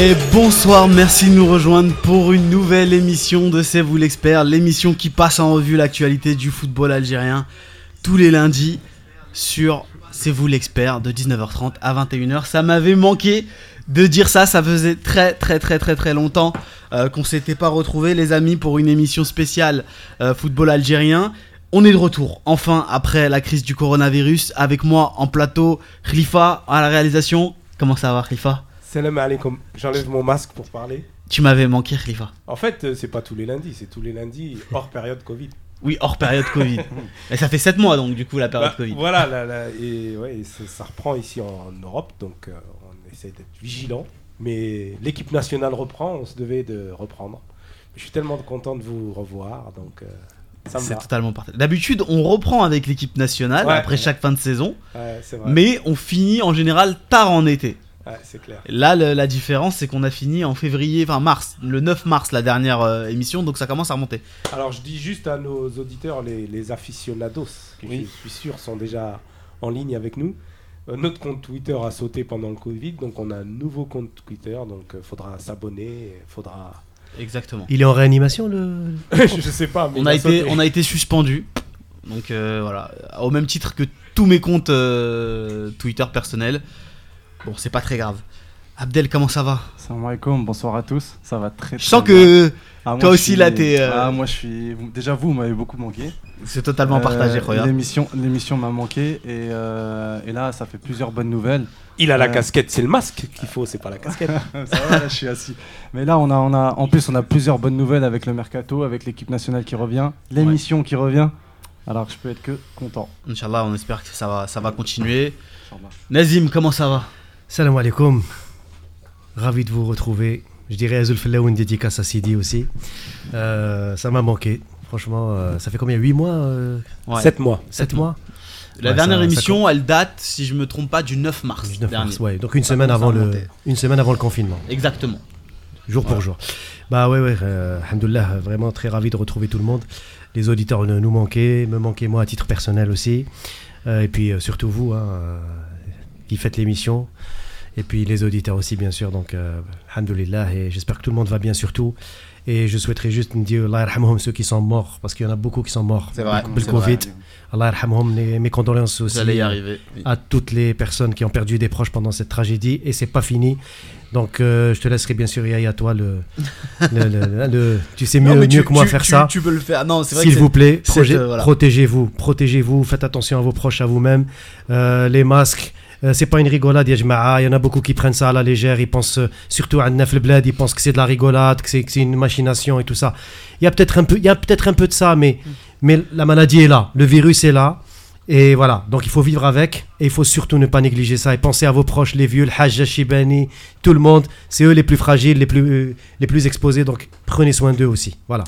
Et bonsoir, merci de nous rejoindre pour une nouvelle émission de C'est vous l'expert, l'émission qui passe en revue l'actualité du football algérien tous les lundis sur C'est vous l'expert de 19h30 à 21h. Ça m'avait manqué de dire ça, ça faisait très très très très très longtemps euh, qu'on s'était pas retrouvés les amis pour une émission spéciale euh, football algérien. On est de retour, enfin, après la crise du coronavirus, avec moi en plateau, Khalifa à la réalisation. Comment ça va, Khalifa? Salam alaikum. J'enlève mon masque pour parler. Tu m'avais manqué, Khalifa. En fait, euh, c'est pas tous les lundis, c'est tous les lundis hors période Covid. Oui, hors période Covid. et ça fait 7 mois donc, du coup, la période Bah, Covid. Voilà, là, là, et, ouais, et ça, ça reprend ici en, Europe, donc euh, on essaie d'être vigilant. Mais l'équipe nationale reprend, on se devait de reprendre. Je suis tellement content de vous revoir, donc euh, ça me C'est va. totalement parfait. D'habitude, on reprend avec l'équipe nationale Ouais. après chaque fin de saison, Ouais, c'est vrai. mais on finit en général tard en été. Ouais, c'est clair. Là, le- la différence, c'est qu'on a fini en février, enfin mars, le 9 mars, la dernière euh, émission, donc ça commence à remonter. Alors je dis juste à nos auditeurs, les, les aficionados, qui Oui. je suis sûr sont déjà en ligne avec nous. Euh, notre compte Twitter a sauté pendant le Covid, donc on a un nouveau compte Twitter, donc il faudra s'abonner, faudra... Exactement. Il est en réanimation le. je sais pas, mais On a, été, on a été suspendu. Donc euh, voilà, au même titre que tous mes comptes euh, Twitter personnels. Bon, c'est pas très grave. Abdel, comment ça va Salam alaikum, bonsoir à tous. Ça va très très Je sens bien. que Ah, toi aussi, suis- là, t'es, euh, Ah, moi je suis. Déjà vous, vous m'avez beaucoup manqué. c'est totalement Euh, partagé, regarde. L'émission, l'émission m'a manqué et, euh, et là ça fait plusieurs bonnes nouvelles. Il a la Euh, casquette, c'est le masque qu'il faut, c'est pas la casquette. Ça va, là, je suis assis. Mais là on a, on a, en plus on a plusieurs bonnes nouvelles avec le mercato, avec l'équipe nationale qui revient, l'émission qui revient. Alors je peux être que content. Inch'Allah, on espère que ça va, ça va continuer. Nazim, comment ça va Salam alaikum. Ravi de vous retrouver. Je dirais Azul Fellah une dédicace à Sidi aussi. Euh, ça m'a manqué. Franchement, euh, ça fait combien? 8 mois euh, Ouais. 7 mois. 7 mois? La Ouais, dernière ça- ça émission, elle date, si je me trompe pas, du 9 mars. 19 dernier. mars, ouais. Donc une Ça semaine, avant le, une semaine avant le confinement. Exactement. Jour pour jour. Bah ouais, ouais, euh, alhamdoulilah, vraiment très ravi de retrouver tout le monde. Les auditeurs ne- nous manquaient, me manquaient moi à titre personnel aussi. Euh, et puis euh, surtout vous, hein, euh, qui faites l'émission. Et puis les auditeurs aussi, bien sûr. Donc, euh, alhamdoulilah, et j'espère que tout le monde va bien surtout. Et je souhaiterais juste me dire, Allah yarhamhum, ceux qui sont morts, parce qu'il y en a beaucoup qui sont morts. C'est vrai, Le Covid. Allah yarhamhum, mes condoléances aussi. Y arriver. Oui. à toutes les personnes qui ont perdu des proches pendant cette tragédie et c'est pas fini. Donc euh, je te laisserai bien sûr Yaya, toi le, le- le- le- tu sais mieux, Non, que moi tu- faire tu- ça. Tu peux le faire. Non, c'est vrai S'il vous plaît, euh, voilà. protégez-vous, protégez-vous, faites attention à vos proches, à vous-même. Euh, les masques, euh, c'est pas une rigolade, il y en a beaucoup qui prennent ça à la légère, ils pensent euh, surtout à Nef le Bled, ils pensent que c'est de la rigolade, que c'est, que c'est une machination et tout ça. Il y a peut-être un peu, il y a peut-être un peu de ça, mais, mais la maladie est là, le virus est là. Et voilà, donc il faut vivre avec et il faut surtout ne pas négliger ça et penser à vos proches, les vieux, le Hajj, Shibani, tout le monde, c'est eux les plus fragiles, les plus, euh, les plus exposés, donc prenez soin d'eux aussi. Voilà.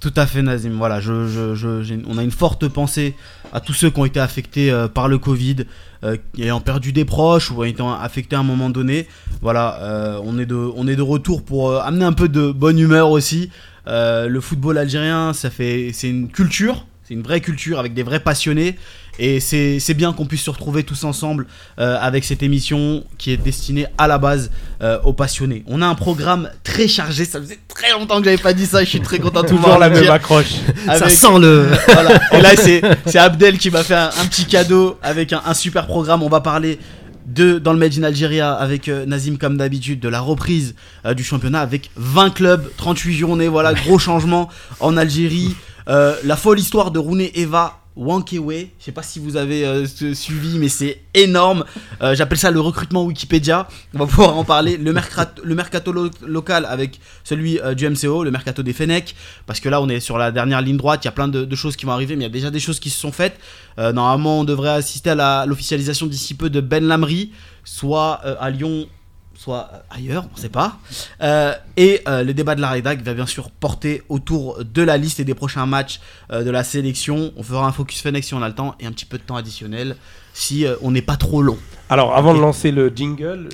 Tout à fait, Nazim. Voilà, je, je- on a une forte pensée à tous ceux qui ont été affectés euh, par le Covid, euh, ayant perdu des proches ou ayant été affectés à un moment donné. Voilà, euh, on, est de, on est de retour pour amener un peu de bonne humeur aussi. Le football algérien, ça fait, c'est une culture, c'est une vraie culture avec des vrais passionnés. Et c'est bien qu'on puisse se retrouver tous ensemble euh, avec cette émission qui est destinée à la base euh, aux passionnés. On a un programme très chargé, ça faisait très longtemps que j'avais pas dit ça, je suis très content de Toujours pouvoir la même accroche. Ça Avec- sent le... voilà. Et là, c'est c'est Abdel qui m'a fait un, un petit cadeau avec un, un super programme. On va parler de, dans le Made in Algeria avec euh, Nazim, comme d'habitude, de la reprise euh, du championnat avec 20 clubs, 38 journées. Voilà, gros changement en Algérie. Euh, la folle histoire de Rooney Eva. Wankewe, je sais pas si vous avez euh, su- suivi, mais c'est énorme. Euh, J'appelle ça le recrutement Wikipédia. On va pouvoir en parler. Le mercato, local avec celui du MCO, le mercato des Fenech, parce que là on est sur la dernière ligne droite. Il y a plein de, de choses qui vont arriver, mais il y a déjà des choses qui se sont faites. Normalement, on devrait assister à l'officialisation d'ici peu de Ben Lamry, soit à Lyon, soit euh, ailleurs, on sait pas. Euh, et euh, le débat de la rédac va bien sûr porter autour de la liste et des prochains matchs euh, de la sélection. On fera un focus Fenech si on a le temps et un petit peu de temps additionnel si on n'est pas trop long. Alors, avant de lancer le jingle,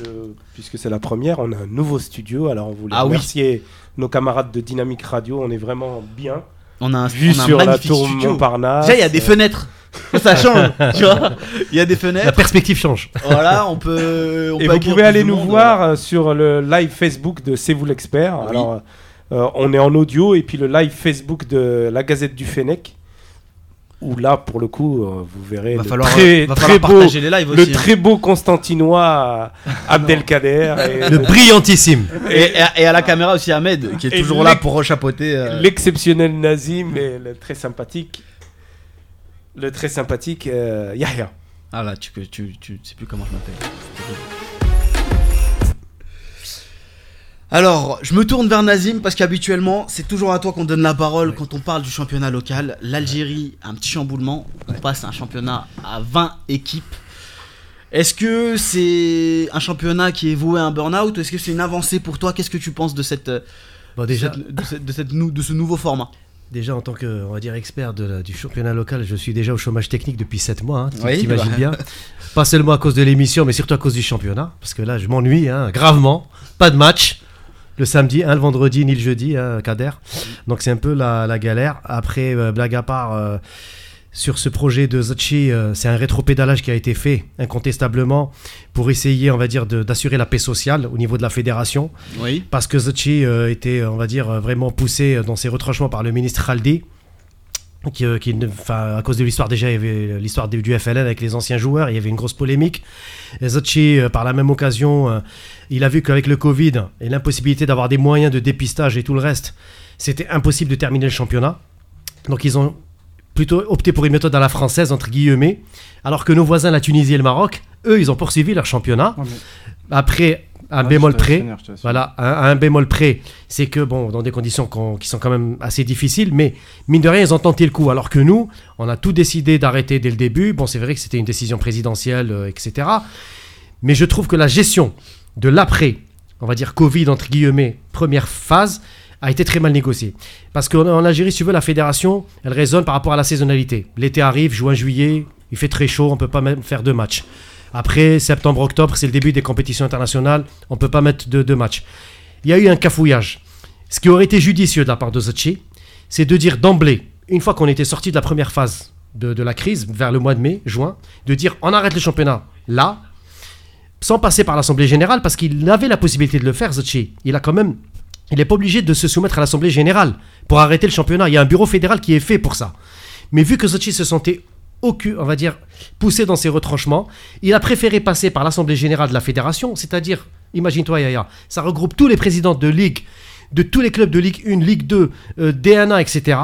puisque c'est la première, on a un nouveau studio. Alors, on voulait Ah oui. remercier nos camarades de Dynamique Radio. On est vraiment bien. On a un, Vue on a un sur la tour studio. Montparnasse. Déjà, il y a des fenêtres. Ça change, tu vois. Il y a des La fenêtres. perspective change. Voilà, on peut. On Et peut vous pouvez aller nous monde. voir euh, sur le live Facebook de C'est vous l'expert. Oui. Alors, euh, on est en audio et puis le live Facebook de la Gazette du Fennec. Où là, pour le coup, euh, vous verrez Va le falloir, très, va très falloir beau, partager les lives le aussi. hein. très beau Constantinois euh, Abdelkader et Le brillantissime. Et, et à- et à la caméra aussi Ahmed, qui est Et toujours là pour rechapeauter. euh, l'exceptionnel Nazim et le très sympathique, le très sympathique euh, Yahya. Ah là, tu, tu, tu sais plus comment je m'appelle. Alors, je me tourne vers Nazim parce qu'habituellement, c'est toujours à toi qu'on donne la parole quand on parle du championnat local. L'Algérie, un petit chamboulement. On passe à un championnat à 20 équipes. Est-ce que c'est un championnat qui est voué à un burn-out ou est-ce que c'est une avancée pour toi? Qu'est-ce que tu penses de, cette, de, Bon, déjà, cette- de, cette- de cette nou- de ce nouveau format? Déjà en tant que, on va dire, expert de la- du championnat local, je suis déjà au chômage technique depuis 7 mois. Hein, tu Oui, t'imagines bah. bien. Pas seulement à cause de l'émission, mais surtout à cause du championnat. Parce que là, je m'ennuie, hein, gravement. Pas de match. Le samedi, hein, le vendredi, ni le jeudi, hein, Kader. Donc c'est un peu la, la galère. Après, euh, blague à part, euh, sur ce projet de Zachi, euh, c'est un rétropédalage qui a été fait incontestablement pour essayer, on va dire, d'assurer la paix sociale au niveau de la fédération Oui. parce que Zachi était, on va dire, vraiment poussé dans ses retranchements par le ministre Khaldi. Qui, qui ne- enfin, à cause de l'histoire déjà, il y avait l'histoire du FLN avec les anciens joueurs, il y avait une grosse polémique. Et Zachi, par la même occasion, il a vu qu'avec le Covid et l'impossibilité d'avoir des moyens de dépistage et tout le reste, c'était impossible de terminer le championnat. Donc ils ont plutôt opté pour une méthode à la française, entre guillemets, alors que nos voisins, la Tunisie et le Maroc, eux, ils ont poursuivi leur championnat. Après, un bémol près, voilà, un, bémol près, c'est que, bon, dans des conditions qui sont quand même assez difficiles, mais mine de rien, ils ont tenté le coup. Alors que nous, on a tout décidé d'arrêter dès le début. Bon, c'est vrai que c'était une décision présidentielle, euh, etc. Mais je trouve que la gestion de l'après, on va dire Covid, entre guillemets, première phase, a été très mal négociée. Parce qu'en en Algérie, si tu veux, la fédération, elle raisonne par rapport à la saisonnalité. L'été arrive, juin, juillet, il fait très chaud, on peut pas même faire deux matchs. Après, septembre, octobre, c'est le début des compétitions internationales, on peut pas mettre deux, matchs. Il y a eu un cafouillage. Ce qui aurait été judicieux de la part de Zachi, c'est de dire d'emblée, une fois qu'on était sorti de la première phase de, de la crise, vers le mois de mai, juin, de dire on arrête le championnat là, sans passer par l'Assemblée Générale, parce qu'il avait la possibilité de le faire, Zachi. Il a quand même. Il n'est pas obligé de se soumettre à l'Assemblée Générale pour arrêter le championnat. Il y a un bureau fédéral qui est fait pour ça. Mais vu que Zachi se sentait aucun, on va dire, poussé dans ses retranchements, il a préféré passer par l'Assemblée Générale de la Fédération, c'est-à-dire, imagine-toi Yaya, ça regroupe tous les présidents de Ligue, de tous les clubs de Ligue 1, Ligue 2, euh, DNA, etc.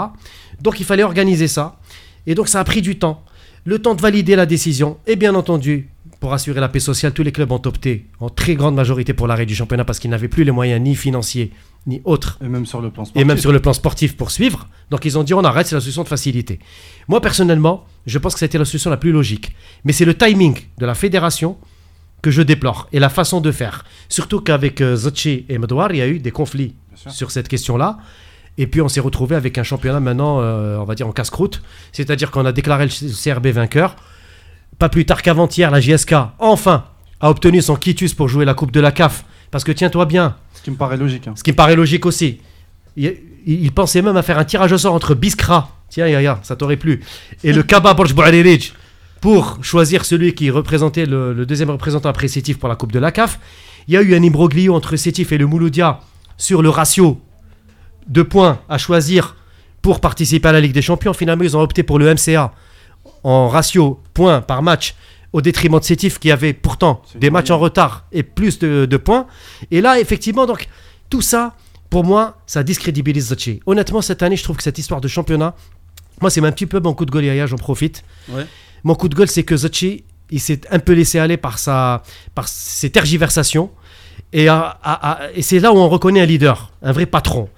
Donc il fallait organiser ça. Et donc ça a pris du temps. Le temps de valider la décision. Et bien entendu, pour assurer la paix sociale, tous les clubs ont opté en très grande majorité pour l'arrêt du championnat parce qu'ils n'avaient plus les moyens ni financiers ni autres Et même sur le plan sportif. et même sur le plan sportif pour suivre. Donc ils ont dit on arrête, c'est la solution de facilité. Moi personnellement, je pense que c'était la solution la plus logique. Mais c'est le timing de la fédération que je déplore et la façon de faire. Surtout qu'avec euh, Zachi et Medouar, il y a eu des conflits sur cette question-là. Et puis on s'est retrouvé avec un championnat maintenant, euh, on va dire en casse-croûte. C'est-à-dire qu'on a déclaré le CRB vainqueur. Pas plus tard qu'avant-hier, la JSK, enfin, a obtenu son quitus pour jouer la Coupe de la CAF. Parce que tiens-toi bien, Ce qui me paraît logique. hein. ce qui me paraît logique aussi. Il, il- pensait même à faire un tirage au sort entre Biskra, tiens Yaya, ça t'aurait plu, et le Kaba Borj pour choisir celui qui représentait le, le deuxième représentant après Sétif pour la Coupe de la CAF. Il y a eu un imbroglio entre Sétif et le Mouloudia sur le ratio de points à choisir pour participer à la Ligue des Champions. Finalement, ils ont opté pour le MCA en ratio points par match au détriment de Sétif qui avait pourtant des matchs en retard et plus de, de points. Et là, effectivement, donc tout ça, pour moi, ça discrédibilise Zachi. Honnêtement, cette année, je trouve que cette histoire de championnat, moi, c'est un petit peu mon coup de gueule, Yaya, j'en profite. Ouais. Mon coup de gueule, c'est que Zachi, il s'est un peu laissé aller par, sa, par ses tergiversations. Et c'est là où on reconnaît un leader, un vrai patron.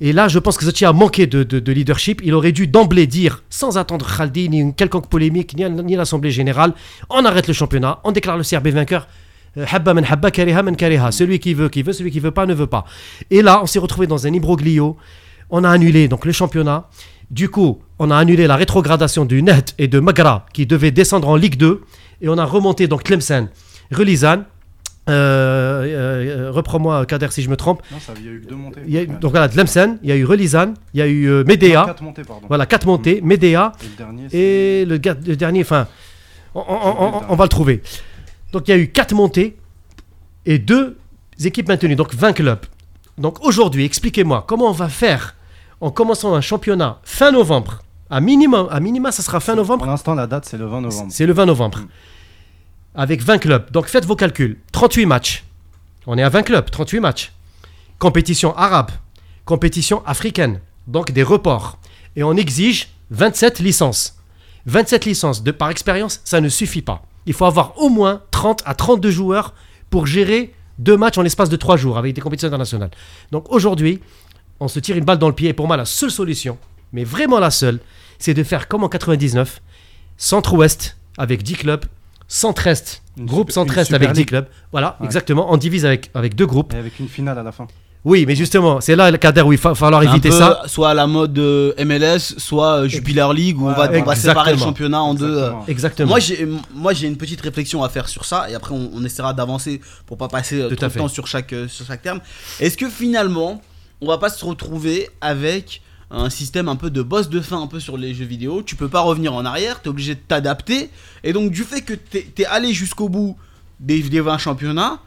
Et là, je pense que Zachi a manqué de, de- de leadership. Il aurait dû d'emblée dire, sans attendre Khaldi, ni une quelconque polémique, ni, l'Assemblée Générale, on arrête le championnat, on déclare le CRB vainqueur. Euh, Habba man habba, kariha man kariha. Celui qui veut, qui veut, celui qui veut pas, ne veut pas. Et là, on s'est retrouvé dans un imbroglio. On a annulé donc le championnat. Du coup, on a annulé la rétrogradation du Net et de Magra qui devaient descendre en Ligue 2. Et on a remonté donc Tlemcen, Relizan. Euh, euh, reprends-moi Kader si je me trompe. Non, ça, il y a eu que deux montées. Il y a eu- Ouais. donc voilà, Tlemcen, il y a eu Relizan, il y a eu euh, Non, Medea, Quatre montées, pardon. voilà quatre montées, Medea Et le dernier, et le, dernier, enfin, on, on- on- on- on va le trouver. Donc il y a eu quatre montées et deux équipes maintenues, donc 20 clubs. Donc aujourd'hui, expliquez-moi comment on va faire en commençant un championnat fin novembre? À minimum, à minima, ça sera fin novembre? Pour l'instant, la date, c'est le 20 novembre. C'est le 20 novembre. Mm. Avec 20 clubs. Donc faites vos calculs. 38 matchs. On est à 20 clubs, 38 matchs. Compétition arabe, compétition africaine, donc des reports. Et on exige 27 licences. 27 licences, de, par expérience, ça ne suffit pas. Il faut avoir au moins 30 à 32 joueurs pour gérer deux matchs en l'espace de trois jours avec des compétitions internationales. Donc aujourd'hui, on se tire une balle dans le pied. Et pour moi, la seule solution, mais vraiment la seule, c'est de faire comme en 99, centre-ouest avec 10 clubs, centre-est, Une groupe super avec 10 ligue. clubs. Voilà, Ouais. exactement. On divise avec, avec deux groupes. Et avec une finale à la fin. Oui, mais justement, c'est là le Kader où il va falloir Un éviter peu ça. Soit à la mode euh, MLS, soit euh, Jupiler League, où on, va, on va séparer le championnat en deux. euh. Exactement. Moi j'ai, moi j'ai une petite réflexion à faire sur ça et après on, on essaiera d'avancer pour pas passer Tout trop à de temps sur chaque, sur chaque terme. Est-ce que finalement on va pas se retrouver avec un système un peu de boss de fin un peu sur les jeux vidéo. Tu peux pas revenir en arrière, t'es obligé de t'adapter. Et donc du fait que t'es, allé jusqu'au bout des, des 20 championnats,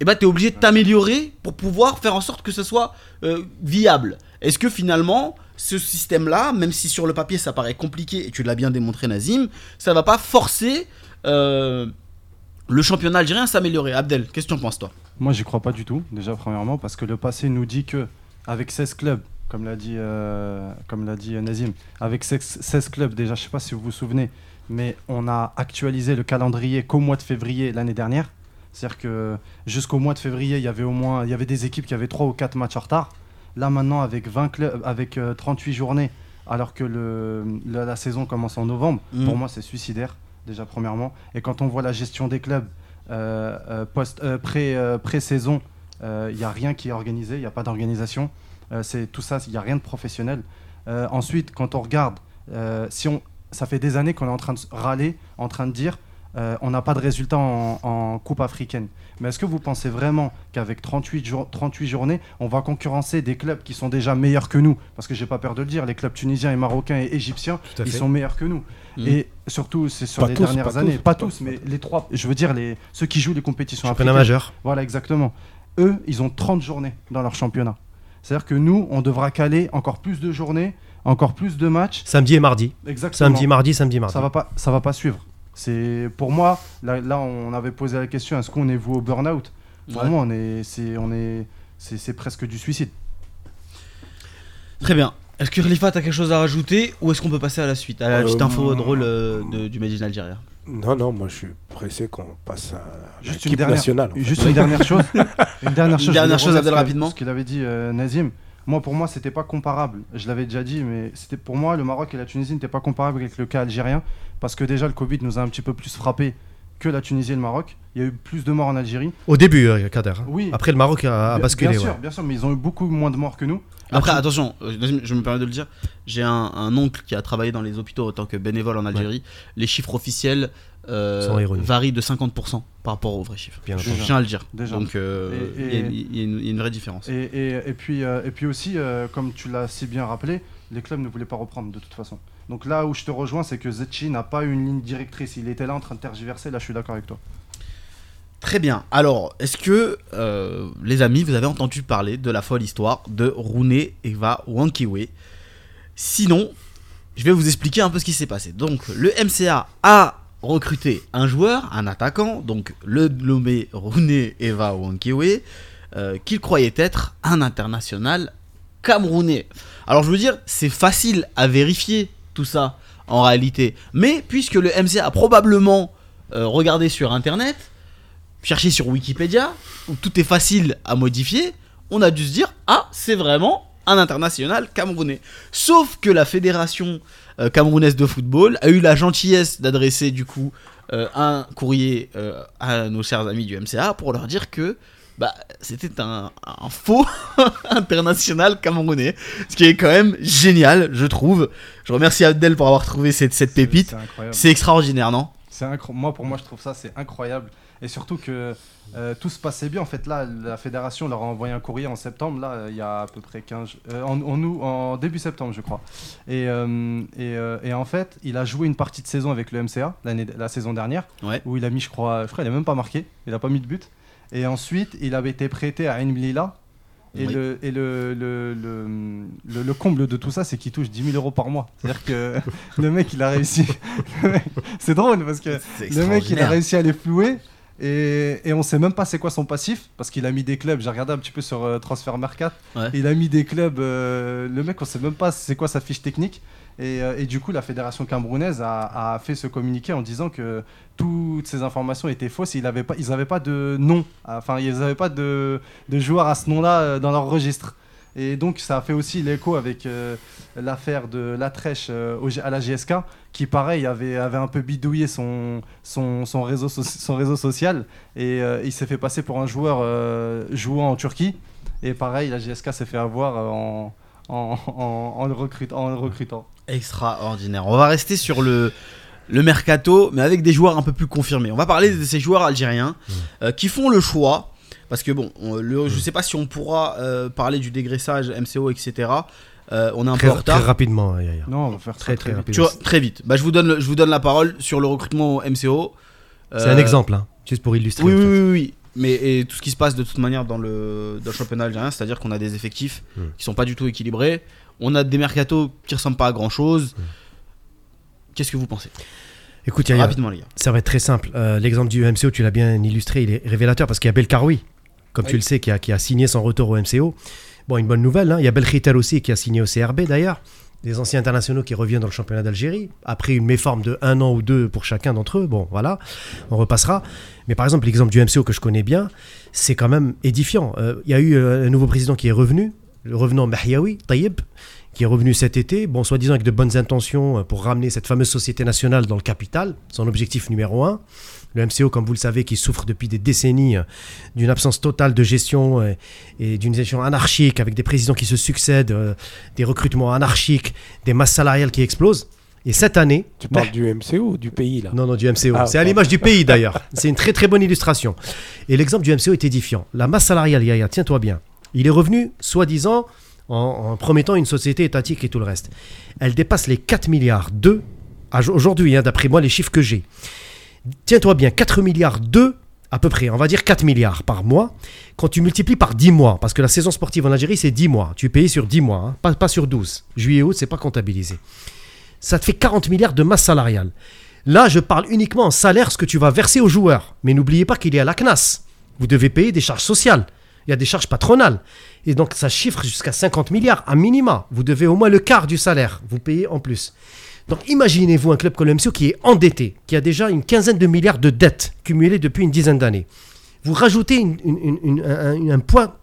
et bah t'es obligé de t'améliorer pour pouvoir faire en sorte que ce soit euh, viable. Est-ce que finalement ce système-là, même si sur le papier ça paraît compliqué et tu l'as bien démontré Nazim, ça va pas forcer euh, le championnat algérien à s'améliorer? Abdel, qu'est-ce que tu en penses toi? Moi, j'y crois pas du tout, déjà, premièrement, parce que le passé nous dit que avec 16 clubs, comme l'a dit, euh, comme l'a dit euh, Nazim, avec 16, 16 clubs, déjà, je sais pas si vous vous souvenez, mais on a actualisé le calendrier qu'au mois de février l'année dernière. C'est-à-dire que jusqu'au mois de février, il y avait au moins il y avait des équipes qui avaient 3 ou 4 matchs en retard. Là, maintenant, avec, 20 clubs, avec euh, 38 journées, alors que le, la, la saison commence en novembre, Mhm. pour moi, c'est suicidaire, déjà, premièrement. Et quand on voit la gestion des clubs euh, euh, post, euh, pré, euh, pré-saison, il n'y a rien qui est organisé, il n'y a pas d'organisation. Euh, c'est tout ça, il n'y a rien de professionnel. Euh, ensuite, quand on regarde, euh, si on, ça fait des années qu'on est en train de râler, en train de dire, euh, on n'a pas de résultats en, en Coupe africaine. Mais est-ce que vous pensez vraiment qu'avec 38, jour- 38 journées, on va concurrencer des clubs qui sont déjà meilleurs que nous? Parce que j'ai pas peur de le dire, les clubs tunisiens et marocains et égyptiens, ils fait. sont meilleurs que nous. Mhm. Et surtout, c'est sur Pas les tous, dernières pas années. tous, pas pas tous, mais les trois. Je veux dire, les, ceux qui jouent les compétitions africaines. majeur. Voilà, exactement. Eux, ils ont 30 journées dans leur championnat. C'est-à-dire que nous, on devra caler encore plus de journées, encore plus de matchs. Samedi et mardi. Exactement. Samedi, mardi, samedi, mardi. Ça va pas, ça va pas suivre. C'est pour moi. Là, là, on avait posé la question est-ce qu'on est voué au burn-out? Pour Ouais. moi, on est, c'est, on est, c'est, c'est presque du suicide. Très bien. Est-ce que Khalifa t'as quelque chose à rajouter ou est-ce qu'on peut passer à la suite? À la Euh, petite info drôle euh, de- du Made in Algeria. Non, non, moi je suis pressé qu'on passe à Juste une l'équipe dernière- nationale. en fait. Juste une dernière chose. Une dernière chose. je dernière chose, Abdel, sur rapidement. Ce qu'il avait dit euh, Nazim. Moi, pour moi, c'était pas comparable. Je l'avais déjà dit, mais c'était pour moi le Maroc et la Tunisie n'étaient pas comparables avec le cas algérien parce que déjà le Covid nous a un petit peu plus frappé que la Tunisie et le Maroc. Il y a eu plus de morts en Algérie. Au début, euh, Kader. hein. Oui. Après, le Maroc a, basculé. Bien ouais. sûr, bien sûr, mais ils ont eu beaucoup moins de morts que nous. Après, attention, euh, je me permets de le dire, j'ai un, un oncle qui a travaillé dans les hôpitaux en tant que bénévole en Algérie. Les chiffres officiels euh, varient de 50% par rapport aux vrais chiffres. Bien Je tiens à le dire. Déjà. Donc, euh, il y a- y, une- il y a une vraie différence. Et, et- et puis, euh, et puis aussi, euh, comme tu l'as si bien rappelé, les clubs ne voulaient pas reprendre de toute façon. Donc là où je te rejoins, c'est que Zetchi n'a pas une ligne directrice. Il était là en train de tergiverser. Là, je suis d'accord avec toi. Très bien. Alors, est-ce que, euh, les amis, vous avez entendu parler de la folle histoire de Rune Eva Wankiwe? Sinon, je vais vous expliquer un peu ce qui s'est passé. Donc, le MCA a recruté un joueur, un attaquant, donc le nommé Rune Eva Wankiwe, euh, qu'il croyait être un international camerounais. Alors, je veux dire, c'est facile à vérifier tout ça en réalité. Mais puisque le MCA a probablement euh, regardé sur internet, chercher sur Wikipédia, où tout est facile à modifier, on a dû se dire ah c'est vraiment un international camerounais. Sauf que la fédération euh, camerounaise de football a eu la gentillesse d'adresser du coup euh, un courrier euh, à nos chers amis du MCA pour leur dire que bah, c'était un, un faux international camerounais, ce qui est quand même génial, je trouve. Je remercie Abdel pour avoir trouvé cette, cette pépite. C'est extraordinaire, non? C'est moi, pour moi, je trouve ça c'est incroyable. Et surtout que euh, tout se passait bien. En fait, là, la fédération leur a envoyé un courrier en septembre, là, euh, il y a à peu près 15... euh, en, en, août- en début septembre, je crois. Et, euh, et, et en fait, il a joué une partie de saison avec le MCA, l'année- la saison dernière, Ouais. où il a mis, je crois, je crois il a même pas marqué, il a pas mis de but. Et ensuite, il avait été prêté à Lila. Et, Oui. le, et le, le, le, le- le comble de tout ça, c'est qu'il touche 10 000 euros par mois. C'est-à-dire que le mec, il a réussi. c'est drôle parce que le mec, il a réussi à les flouer. Et, et on sait même pas c'est quoi son passif parce qu'il a mis des clubs. J'ai regardé un petit peu sur euh, Transfer. Ouais. Il a mis des clubs. euh, le mec, on sait même pas c'est quoi sa fiche technique. Et, euh, et du coup, la fédération camerounaise a, a fait ce communiqué en disant que toutes ces informations étaient fausses. Et il avait pas, ils n'avaient pas de nom. Enfin, ils n'avaient pas de, de joueur à ce nom-là euh, dans leur registre. Et donc, ça a fait aussi l'écho avec euh, l'affaire de Latrèche euh, au G- à la GSK, qui, pareil, avait, avait un peu bidouillé son, son, son, réseau, so- son réseau social. Et euh, il s'est fait passer pour un joueur euh, jouant en Turquie. Et pareil, la GSK s'est fait avoir euh, en, en, en, en le recrut- en le recrutant. Extraordinaire. On va rester sur le, le mercato, mais avec des joueurs un peu plus confirmés. On va parler de ces joueurs algériens euh, qui font le choix. Parce que bon, on- le, je sais pas si on pourra euh, parler du dégraissage, MCO, etc. Euh, on est un Très, peu en très retard. rapidement, Yaya. Non, on va faire Très, très vite. Tu vois, très vite. Bah, je, vous donne, le- je vous donne la parole sur le recrutement au MCO. C'est Euh, un exemple, hein, juste pour illustrer. Oui, en oui, fait. oui, oui. Mais et tout ce qui se passe de toute manière dans le, dans le championnat algérien, c'est-à-dire qu'on a des effectifs Mm. qui sont pas du tout équilibrés. On a des mercatos qui ressemblent pas à grand chose. Qu'est-ce que vous pensez? Écoute, Yaya, Rapidement, les gars. ça va être très simple. Euh, L'exemple du MCO, tu l'as bien illustré, il est révélateur parce qu'il y a Belkaroui, comme Oui. tu le sais, qui a, qui a signé son retour au MCO. Bon, une bonne nouvelle, hein. il y a Belkhiter aussi qui a signé au CRB d'ailleurs. Des anciens internationaux qui reviennent dans le championnat d'Algérie, après une méforme de un an ou deux pour chacun d'entre eux. Bon, voilà, on repassera. Mais par exemple, l'exemple du MCO que je connais bien, c'est quand même édifiant. Euh, Il y a eu euh, un nouveau président qui est revenu, le revenant Mahyaoui, Taïeb, qui est revenu cet été, bon, soi-disant avec de bonnes intentions euh, pour ramener cette fameuse société nationale dans le capital, son objectif numéro un. Le MCO, comme vous le savez, qui souffre depuis des décennies euh, d'une absence totale de gestion euh, et d'une gestion anarchique, avec des présidents qui se succèdent, euh, des recrutements anarchiques, des masses salariales qui explosent. Et cette année, Tu parles du MCO ou du pays là? Non, non, du MCO. Ah, c'est à l'image du pays d'ailleurs. C'est une très très bonne illustration. Et l'exemple du MCO est édifiant. La masse salariale, Yaya, tiens-toi bien. Il est revenu, soi-disant, en, en promettant une société étatique et tout le reste. Elle dépasse les 4 milliards 2 aujourd'hui, hein, d'après moi, les chiffres que j'ai. Tiens-toi bien, 4 milliards 2 à peu près, on va dire 4 milliards par mois. Quand tu multiplies par 10 mois, parce que la saison sportive en Algérie, c'est 10 mois. Tu payes sur 10 mois, hein, pas, pas sur 12. Juillet, août, c'est pas comptabilisé. Ça te fait 40 milliards de masse salariale. Là, je parle uniquement en salaire, ce que tu vas verser aux joueurs. Mais n'oubliez pas qu'il y a la CNAS. Vous devez payer des charges sociales. Il y a des charges patronales. Et donc, ça chiffre jusqu'à 50 milliards, à minima. Vous devez au moins le quart du salaire. Vous payez en plus. Donc, imaginez-vous un club comme le MCO qui est endetté, qui a déjà une quinzaine de milliards de dettes cumulées depuis une dizaine d'années. Vous rajoutez une- une- une- une- un, un poids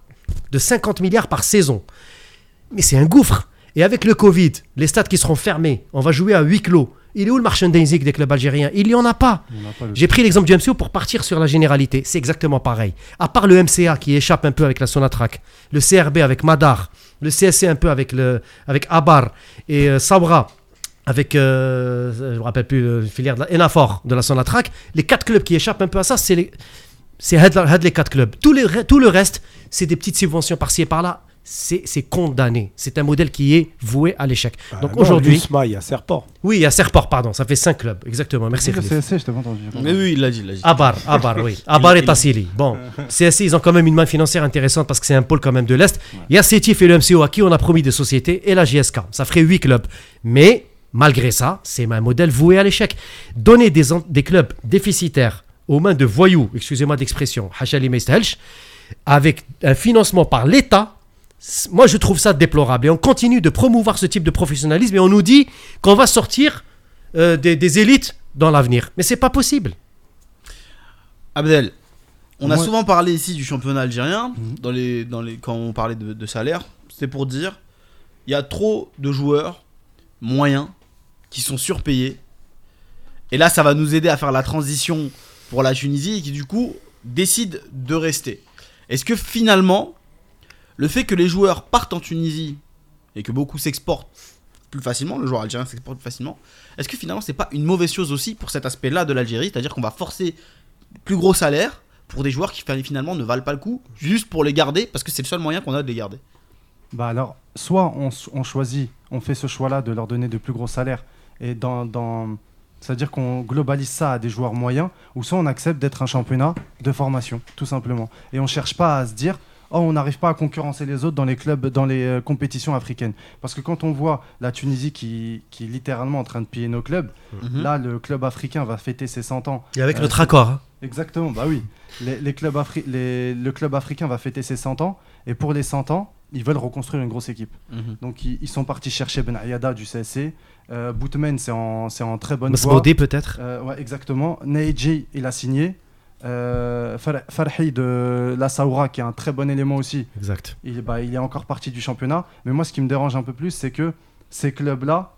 de 50 milliards par saison. Mais c'est un gouffre. Et avec le Covid, les stades qui seront fermés, on va jouer à huis clos. Il est où le merchandising des clubs algériens? Il n'y en a pas. J'ai pris l'exemple du MCO pour partir sur la généralité. C'est exactement pareil. À part le MCA qui échappe un peu avec la Sonatrach, le CRB avec Madar, le CSC un peu avec, le, avec Abar et euh, Sabra avec, euh, je ne me rappelle plus, le filière de la Enafor de la Sonatrach, les quatre clubs qui échappent un peu à ça, c'est les, c'est les quatre clubs. Tout, les tout le reste, c'est des petites subventions par-ci et par-là. C'est c'est condamné. C'est un modèle qui est voué à l'échec. Bah Donc non, aujourd'hui, il y a Serport. oui, il y a Serport, pardon, ça fait cinq clubs, exactement. Merci. le. CSC, je t'ai pas entendu. Mais oui, il l'a dit, il l'a dit. Abar, Abar, oui. Abar et il- Tassili. Bon, CSC, ils ont quand même une main financière intéressante parce que c'est un pôle quand même de l'Est. Il y a Sétif et le MCO à qui on a promis des sociétés et la JSK. Ça ferait 8 clubs. Mais, malgré ça, c'est un modèle voué à l'échec. Donner des, clubs déficitaires aux mains de voyous, excusez-moi d'expression, Hachali Meistelch, avec un financement par l'État, moi je trouve ça déplorable. Et on continue de promouvoir ce type de professionnalisme et on nous dit qu'on va sortir euh, des, des élites dans l'avenir. Mais c'est pas possible. Abdel, on a souvent parlé ici du championnat algérien, Mhm. dans les, dans les, quand on parlait de, de salaire. C'était pour dire il y a trop de joueurs moyens qui sont surpayés. Et là, ça va nous aider à faire la transition pour la Tunisie et qui, du coup, décident de rester. Est-ce que finalement, le fait que les joueurs partent en Tunisie et que beaucoup s'exportent plus facilement, le joueur algérien s'exporte plus facilement, est-ce que finalement, c'est pas une mauvaise chose aussi pour cet aspect-là de l'Algérie? C'est-à-dire qu'on va forcer plus gros salaires pour des joueurs qui finalement ne valent pas le coup, juste pour les garder, parce que c'est le seul moyen qu'on a de les garder Bah alors, soit on choisit, on fait ce choix-là de leur donner de plus gros salaires, et dans, dans- c'est-à-dire qu'on globalise ça à des joueurs moyens, ou soit on accepte d'être un championnat de formation, tout simplement. Et on cherche pas à se dire, oh, on n'arrive pas à concurrencer les autres dans les clubs, dans les euh, compétitions africaines. Parce que quand on voit la Tunisie qui, qui est littéralement en train de piller nos clubs, Mhm. là, le club africain va fêter ses 100 ans. Et avec Euh, notre c'est- accord. hein. Exactement, bah oui. Les, les clubs afri- les- le club africain va fêter ses 100 ans, et pour les 100 ans, ils veulent reconstruire une grosse équipe. Mhm. Donc ils, ils sont partis chercher Ben Ayada du CSC. Euh, Boutmen, c'est en, c'est en très bonne voie. Masmoudi peut-être. Euh, ouais, exactement. Neji, il a signé. Euh, Far- Farhi de la Saoura, qui est un très bon élément aussi, Exact. il, bah, il est encore parti du championnat. Mais moi, ce qui me dérange un peu plus, c'est que ces clubs-là,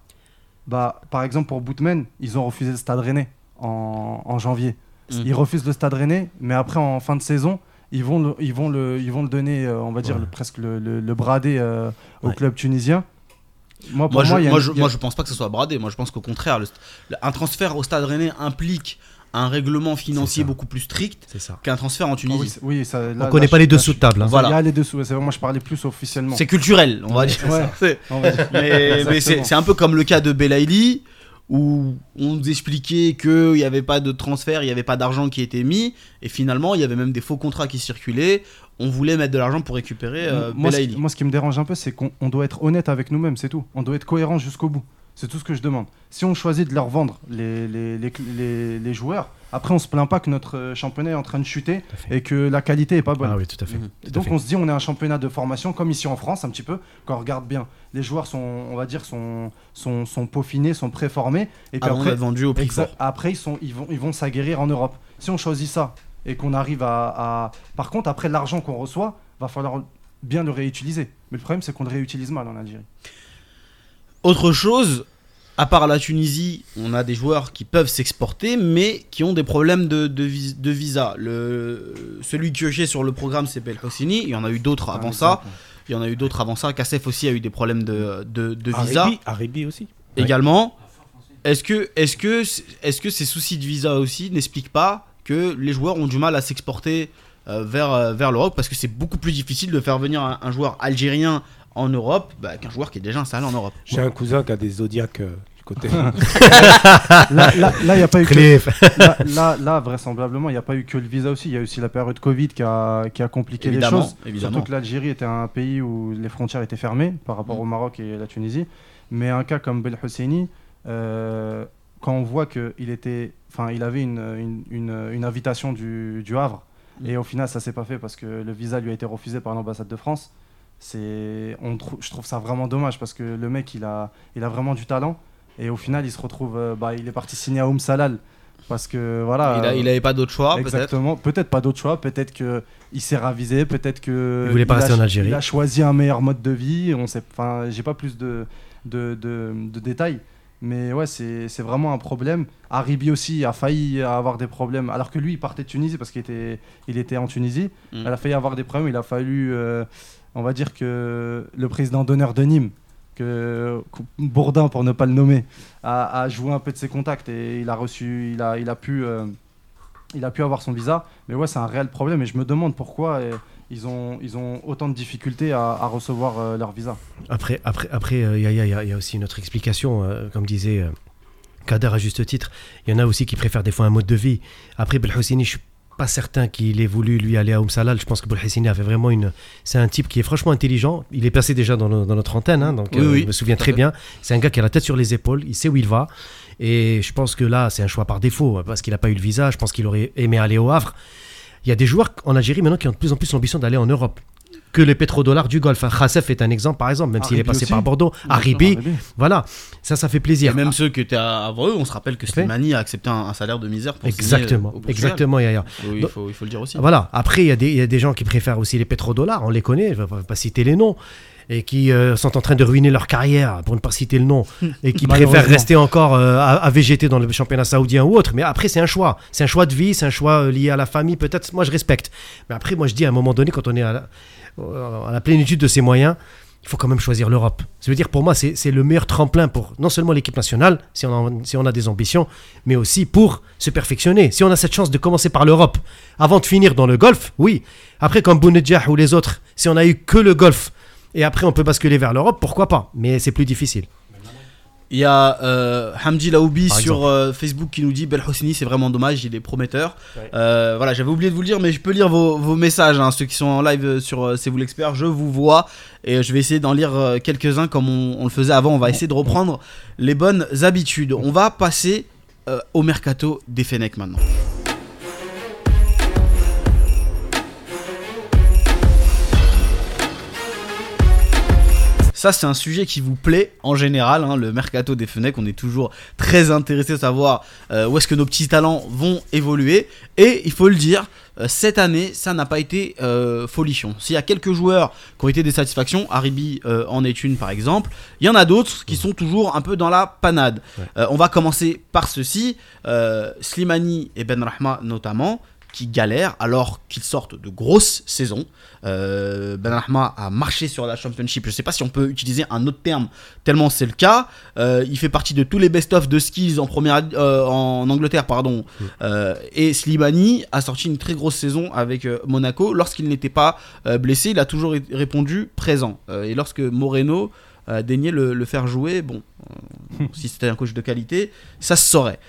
bah, par exemple pour Boutmen, ils ont refusé le Stade Rennais en, en janvier. Mhm. Ils refusent le Stade Rennais, mais après, en fin de saison, ils vont le, ils vont le, ils vont le donner, euh, on va dire, Ouais. le- presque le, le, le brader euh, au Ouais. club tunisien. Moi, pour Moi, moi, je, a moi, je, moi, pense pas que ce soit bradé. Moi, je pense qu'au contraire, le- le- un transfert au Stade Rennais implique un règlement financier beaucoup plus strict qu'un transfert en Tunisie. c'est- oui, ça, là- On connaît là, pas je- les dessous de table. hein. Voilà. Il y a les dessous, c'est vrai, moi je parlais plus officiellement. c'est culturel, on va dire. Ouais. C'est- On va dire. mais c'est un peu comme le cas de Belaïli, où on nous expliquait qu'il n'y avait pas de transfert, il n'y avait pas d'argent qui était mis, et finalement, il y avait même des faux contrats qui circulaient. On voulait mettre de l'argent pour récupérer euh, moi, ce, Belaïli. moi, ce qui me dérange un peu, c'est qu'on on doit être honnête avec nous-mêmes, c'est tout. On doit être cohérent jusqu'au bout. C'est tout ce que je demande. Si on choisit de leur vendre les, les, les, les- les joueurs, après on se plaint pas que notre euh, championnat est en train de chuter et que la qualité est pas bonne. Ah oui, tout à fait. Mhm. Tout à Donc fait. on se dit on est un championnat de formation comme ici en France un petit peu quand on regarde bien les joueurs sont on va dire sont sont, sont peaufinés sont préformés et puis Avant après vendu au prix fort. après ils sont ils vont ils vont s'aguerrir en Europe si on choisit ça et qu'on arrive à, à- par contre après l'argent qu'on reçoit va falloir bien le réutiliser mais le problème c'est qu'on le réutilise mal en Algérie Autre chose, à part la Tunisie, on a des joueurs qui peuvent s'exporter, mais qui ont des problèmes de, de, vis- de visa. Le, celui qui est sur le programme, c'est Belkosini. Il y en a eu d'autres avant ça. Il y en a eu d'autres avant ça. Kassef aussi a eu des problèmes de, de, de visa Aribi, aussi. également. Est-ce que, est que, est que ces soucis de visa aussi n'expliquent pas que les joueurs ont du mal à s'exporter euh, vers, euh, vers l'Europe Parce que c'est beaucoup plus difficile de faire venir un, un joueur algérien en Europe bah, qu'un joueur qui est déjà installé en Europe. J'ai un cousin qui a des zodiacs euh, du côté. là il y a pas eu que, là, là, là, vraisemblablement il n'y a pas eu que le visa aussi il y a aussi la période Covid qui a, qui a compliqué les choses évidemment. Surtout que l'Algérie était un pays où les frontières étaient fermées par rapport Mm. au Maroc et la Tunisie. Mais un cas comme Bel Hosseini, euh, quand on voit qu'il était, enfin, il avait une, une, une- une invitation du, du Havre, Mm. et au final, ça s'est pas fait parce que le visa lui a été refusé par l'ambassade de France. C'est, on je trouve ça vraiment dommage parce que le mec, il a, il a vraiment du talent, et au final, il se retrouve, euh, bah, il est parti signer à Oum Salal parce que voilà. il, a- il avait pas d'autre choix, peut-être? Exactement. Peut-être pas d'autre choix. Peut-être que il s'est ravisé. Peut-être que Il voulait pas a rester en Algérie. Il a choisi un meilleur mode de vie. On sait. Enfin, j'ai pas plus de de, de, de détails. Mais ouais, c'est vraiment un problème. Aribi aussi a failli avoir des problèmes, alors que lui, il partait de Tunisie parce qu'il était, il était en Tunisie. Mm. Elle a failli avoir des problèmes. Il a fallu, euh, on va dire que le président d'honneur de Nîmes, que Bourdin pour ne pas le nommer, a, a joué un peu de ses contacts et il a reçu, il a, il a pu, euh, il a pu avoir son visa. Mais ouais, c'est un réel problème et je me demande pourquoi ils ont, ils ont autant de difficultés à, à recevoir euh, leur visa. Après, après, après, euh, il y, a- il y a- il y a aussi une autre explication, euh, comme disait euh, Kader à juste titre. Il y en a aussi qui préfèrent des fois un mode de vie. Après, Belhoussini, je suis pas certain qu'il ait voulu lui aller à Oum Salal. Je pense que Belhoussini avait vraiment une. C'est un type qui est franchement intelligent. Il est passé déjà dans, le- dans notre antenne, hein, donc Oui, euh, oui, je me souviens très fait. bien. C'est un gars qui a la tête sur les épaules. Il sait où il va. Et je pense que là, c'est un choix par défaut parce qu'il n'a pas eu le visa. Je pense qu'il aurait aimé aller au Havre. Il y a des joueurs en Algérie maintenant qui ont de plus en plus l'ambition d'aller en Europe. Que les pétrodollars du Golfe. Khassef est un exemple, par exemple, même s'il est passé aussi. par Bordeaux. Bien sûr, Aribi, Aribi. voilà, ça, ça fait Et plaisir. même ceux qui étaient à Avreux, on se rappelle que. Slimani a accepté un, un salaire de misère pour signer, Exactement, euh, au Portugal. exactement, Yaya. Il, faut, il faut le dire aussi. Voilà, après, il y, y a des gens qui préfèrent aussi les pétrodollars, on les connaît, je ne vais pas citer les noms, et qui euh, sont en train de ruiner leur carrière, pour ne pas citer le nom, et qui préfèrent rester encore euh, à, à végéter dans le championnat saoudien ou autre. Mais après, c'est un choix. C'est un choix de vie, c'est un choix euh, lié à la famille, peut-être. Moi, je respecte. Mais après, moi, je dis à un moment donné, quand on est à la, à la plénitude de ses moyens, il faut quand même choisir l'Europe. Ça veut dire pour moi, c'est c'est le meilleur tremplin pour non seulement l'équipe nationale, si on, a, si on a des ambitions, mais aussi pour se perfectionner. Si on a cette chance de commencer par l'Europe avant de finir dans le golf, oui. Après, comme Bounedjah ou les autres, si on a eu que le golf et après on peut basculer vers l'Europe, pourquoi pas Mais c'est plus difficile. Il y a euh, Hamdi Laoubi Par sur euh, Facebook qui nous dit Bel Hosseini, c'est vraiment dommage, il est prometteur. Ouais. Euh, voilà, j'avais oublié de vous le dire, mais je peux lire vos, vos messages, hein, ceux qui sont en live euh, sur euh, C'est vous l'expert, je vous vois. Et je vais essayer d'en lire euh, quelques-uns comme on, on le faisait avant. On va essayer de reprendre les bonnes habitudes. On va passer euh, au mercato des Fenech maintenant. Ça, c'est un sujet qui vous plaît en général, hein, le mercato des Fenech. On est toujours très intéressé de savoir euh, où est-ce que nos petits talents vont évoluer. Et il faut le dire, euh, cette année, ça n'a pas été euh, folichon. S'il y a quelques joueurs qui ont été des satisfactions, Haribi en est une par exemple, il y en a d'autres qui sont toujours un peu dans la panade. Ouais. On va commencer par ceci. Slimani et Ben Rahma notamment qui galèrent alors qu'ils sortent de grosses saisons. Euh, ben Rahma a marché sur la championship. Je sais pas si on peut utiliser un autre terme tellement c'est le cas. Euh, il fait partie de tous les best-of de skis en première euh, en Angleterre pardon. Et Slimani a sorti une très grosse saison avec Monaco. Lorsqu'il n'était pas blessé, il a toujours ré- répondu présent. Et lorsque Moreno a daigné le, le faire jouer, bon, si c'était un coach de qualité, ça se saurait.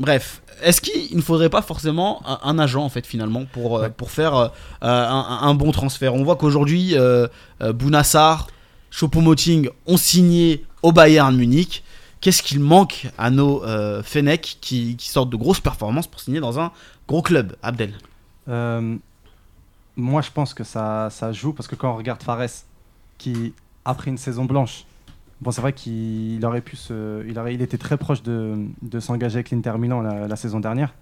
Bref, est-ce qu'il ne faudrait pas forcément un, un agent en fait finalement pour, euh, Ouais. pour faire euh, un, un bon transfert? On voit qu'aujourd'hui, euh, euh, Bounassar, Choupo-Moting ont signé au Bayern Munich. Qu'est-ce qu'il manque à nos euh, Fennec qui, qui sortent de grosses performances pour signer dans un gros club Abdel? Euh, moi, je pense que ça, ça joue parce que quand on regarde Fares, qui après une saison blanche, bon, c'est vrai qu'il aurait pu se, il aurait, il était très proche de, de s'engager avec l'Inter Milan la, la saison dernière.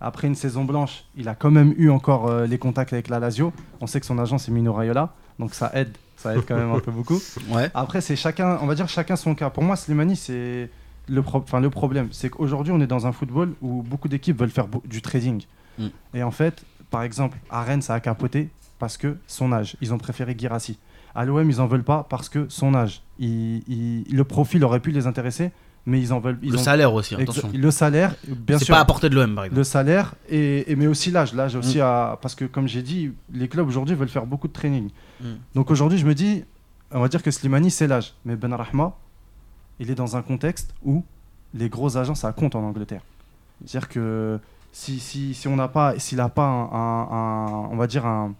Après une saison blanche, il a quand même eu encore euh, les contacts avec la Lazio. On sait que son agent c'est Mino Raiola, donc ça aide, ça aide quand même un peu beaucoup. Ouais. Après, c'est chacun, on va dire chacun son cas. Pour moi, Slimani, c'est le, pro- le problème. C'est qu'aujourd'hui, on est dans un football où beaucoup d'équipes veulent faire du trading. Mm. Et en fait, par exemple, à Rennes, ça a capoté parce que son âge. Ils ont préféré Girassi. À l'OM, ils en veulent pas parce que son âge. Il- il- le profil aurait pu les intéresser, mais ils en veulent. Ils Le ont- salaire aussi, attention. Le salaire, bien C'est sûr. pas à portée de l'OM par exemple. Le salaire, et, et- mais aussi l'âge. L'âge aussi, Mm. à- parce que comme j'ai dit, les clubs aujourd'hui veulent faire beaucoup de training. Mm. Donc aujourd'hui, je me dis, on va dire que Slimani, c'est l'âge. Mais Ben Rahma, il est dans un contexte où les gros agents, ça compte en Angleterre. C'est-à-dire que si, si, si on n'a pas, s'il n'a pas un, un- un- on va dire un-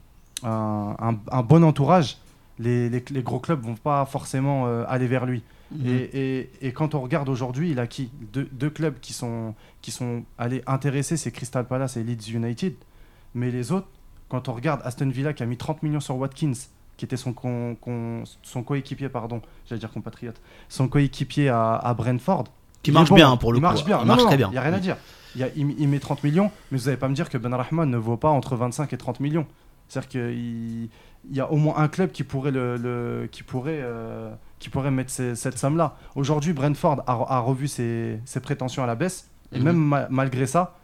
un bon entourage, les, les- les gros clubs vont pas forcément euh, aller vers lui. Mhm. Et, et- et quand on regarde aujourd'hui, il a qui? Deux, deux clubs qui sont, qui sont allés intéressés, c'est Crystal Palace et Leeds United. Mais les autres, quand on regarde Aston Villa qui a mis 30 millions sur Watkins, qui était son, con- con- son coéquipier, pardon, j'allais dire compatriote, son coéquipier à, à Brentford. Qui marche bon, bien pour le il coup. Marche bien. Il Non, marche non, très bien. Il n'y a rien à dire. Il, y a- il- il met 30 millions, mais vous n'allez pas me dire que Ben Rahman ne vaut pas entre 25 et 30 millions. C'est-à-dire qu'il il y a au moins un club qui pourrait, le, le- qui pourrait, euh, qui pourrait mettre ces- cette somme-là. Aujourd'hui, Brentford a, a revu ses, ses prétentions à la baisse. Et même ma- malgré ça,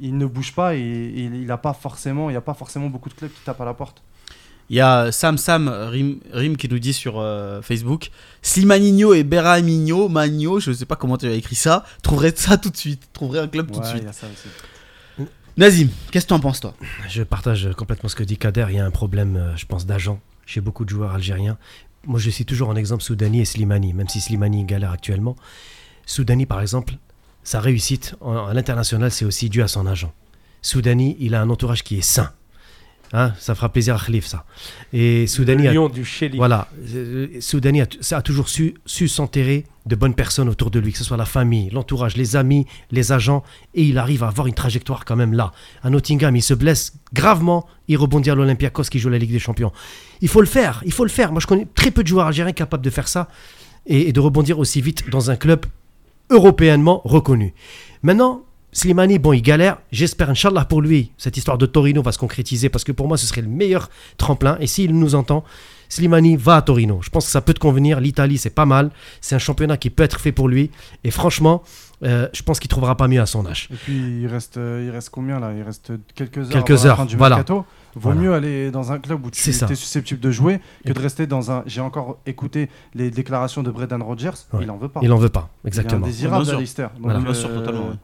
il ne bouge pas et, et il n'a pas forcément, il n'y a pas forcément beaucoup de clubs qui tapent à la porte. Il y a Sam Sam Rim, Rim qui nous dit sur euh, Facebook Slimaninho et Berramigno, Magno, je sais pas comment tu as écrit ça, trouverais ça tout de suite, trouverais un club tout de Ouais, suite. y a ça aussi. Nazim, qu'est-ce que tu en penses toi? Je partage complètement ce que dit Kader. Il y a un problème, euh, je pense, d'agent chez beaucoup de joueurs algériens. Moi, je cite toujours en exemple Soudani et Slimani, même si Slimani galère actuellement. Soudani, par exemple, sa réussite à l'international, c'est aussi dû à son agent. Soudani, il a un entourage qui est sain. Hein, ça fera plaisir à Khalif, ça. Et Soudani le a lion du Chéli. voilà, euh, Soudani a, toujours su, su s'enterrer de bonnes personnes autour de lui, que ce soit la famille, l'entourage, les amis, les agents, et il arrive à avoir une trajectoire quand même là. À Nottingham, il se blesse gravement, il rebondit à l'Olympiakos qui joue la Ligue des Champions. Il faut le faire, il faut le faire. Moi, je connais très peu de joueurs algériens capables de faire ça et, et de rebondir aussi vite dans un club européennement reconnu. Maintenant, Slimani, bon, il galère. J'espère, Inch'Allah, pour lui, cette histoire de Torino va se concrétiser parce que pour moi, ce serait le meilleur tremplin. Et s'il nous entend, Slimani va à Torino. Je pense que ça peut te convenir. L'Italie, c'est pas mal. C'est un championnat qui peut être fait pour lui. Et franchement, euh, je pense qu'il trouvera pas mieux à son âge. Et puis il reste, euh, il reste combien là? Il reste quelques heures. Quelques heures, du voilà. mercato. Vaut Voilà. mieux aller dans un club où tu ça. es susceptible de jouer que de rester dans un. J'ai encore écouté les déclarations de Brendan Rodgers. Ouais. Il en veut pas. Il en veut pas, Il est exactement. indésirable. Alistair. Donc, Voilà. Bien sûr, totalement, ouais.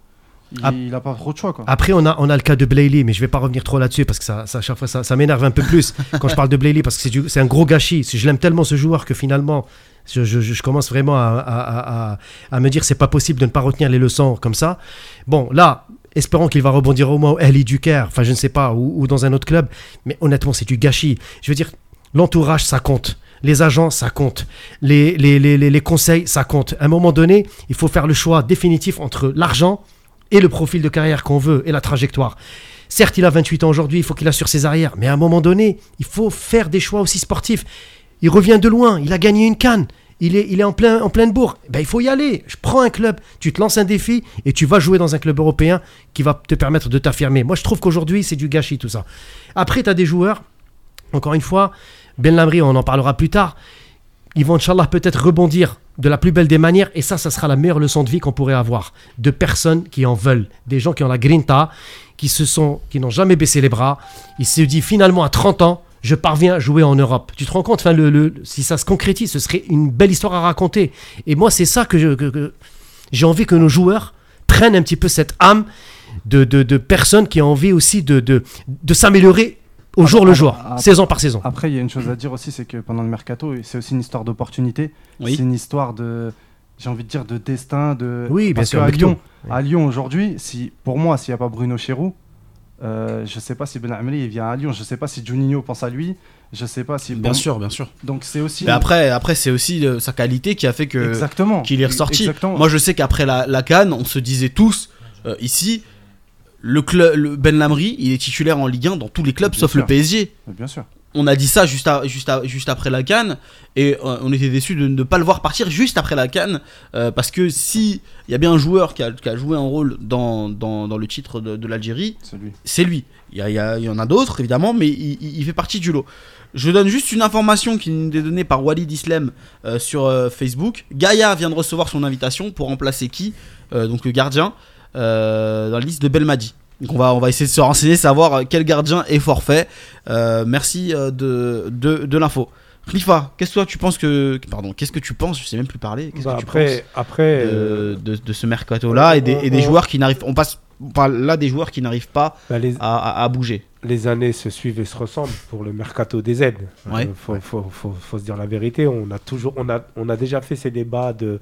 Il, Ah. il a pas trop de choix quoi. Après, on a, on a le cas de Blayley, mais je vais pas revenir trop là-dessus parce que ça, ça, à chaque fois, ça, ça m'énerve un peu plus quand je parle de Blayley parce que c'est du- c'est un gros gâchis. Je l'aime tellement ce joueur que finalement, je, je- je commence vraiment à, à- à- à- me dire c'est pas possible de ne pas retenir les leçons comme ça. Bon, là, espérons qu'il va rebondir au moins au LA du Caire, enfin je ne sais pas, ou, ou dans un autre club. Mais honnêtement, c'est du gâchis. Je veux dire, l'entourage, ça compte. Les agents, ça compte. Les, les, les, les- les conseils, ça compte. À un moment donné, il faut faire le choix définitif entre l'argent et le profil de carrière qu'on veut et la trajectoire. Certes, il a 28 ans aujourd'hui, il faut qu'il assure ses arrières, mais à un moment donné, il faut faire des choix aussi sportifs. Il revient de loin, il a gagné une canne, il est, il est en, plein, en pleine bourre. Ben, il faut y aller. Je prends un club, tu te lances un défi et tu vas jouer dans un club européen qui va te permettre de t'affirmer. Moi, je trouve qu'aujourd'hui, c'est du gâchis tout ça. Après, tu as des joueurs, encore une fois, Ben Lamri, on en parlera plus tard, ils vont, peut-être rebondir de la plus belle des manières. Et ça, ça sera la meilleure leçon de vie qu'on pourrait avoir. De personnes qui en veulent. Des gens qui ont la grinta, qui se sont, qui n'ont jamais baissé les bras. Ils se disent finalement à 30 ans, je parviens à jouer en Europe. Tu te rends compte, enfin, le, le- si ça se concrétise, ce serait une belle histoire à raconter. Et moi, c'est ça que- que j'ai envie que nos joueurs prennent un petit peu cette âme de, de, de personnes qui ont envie aussi de, de, de s'améliorer au jour le jour, saison par saison. Après, il y a une chose à dire aussi, c'est que pendant le mercato, c'est aussi une histoire d'opportunité. Oui. C'est une histoire de, j'ai envie de dire, de destin. De... Oui, bien Parce sûr, qu'à avec Lyon, à Lyon aujourd'hui, si, pour moi, s'il n'y a pas Bruno Chéroux, euh, je sais pas si Ben Amri il vient à Lyon, je sais pas si Juninho pense à lui, je sais pas si. Bien sûr, bien sûr. Donc c'est aussi. Mais après, après c'est aussi euh, sa qualité qui a fait que Exactement. qu'il est ressorti. Exactement. Moi, je sais qu'après la, la Cannes, on se disait tous euh, ici, le club, Ben Lamry, il est titulaire en Ligue 1 dans tous les clubs Bien sauf sûr. le PSG. Bien sûr. On a dit ça juste, à- juste, à- juste après la Cannes et euh, on était déçus de ne pas le voir partir juste après la Cannes euh, parce que si il y a bien un joueur qui a, qui a joué un rôle dans, dans, dans le titre de, de l'Algérie, C'est lui. Il y, y en a d'autres, évidemment, mais il, il- il fait partie du lot. Je donne juste une information qui nous est donnée par Walid Islem euh, sur euh, Facebook. Gaïa vient de recevoir son invitation pour remplacer qui Donc le gardien dans la liste de Belmadi. Donc on va, on va essayer de se renseigner, savoir euh, quel gardien est forfait. Euh, merci euh, de, de, de l'info. Khalifa, qu'est-ce que toi tu penses que. Pardon, qu'est-ce que tu penses? Je sais même plus parler. Qu'est-ce Bah, que tu après, après penses euh, de, de- de ce mercato-là et des, et des on- joueurs qui n'arrivent. On passe là des joueurs qui n'arrivent pas bah, les, à, à- à bouger. les années se suivent et se ressemblent pour le mercato des aides. Ouais. Euh, faut, faut, faut- faut se dire la vérité. On a toujours, on a, on a déjà fait ces débats de,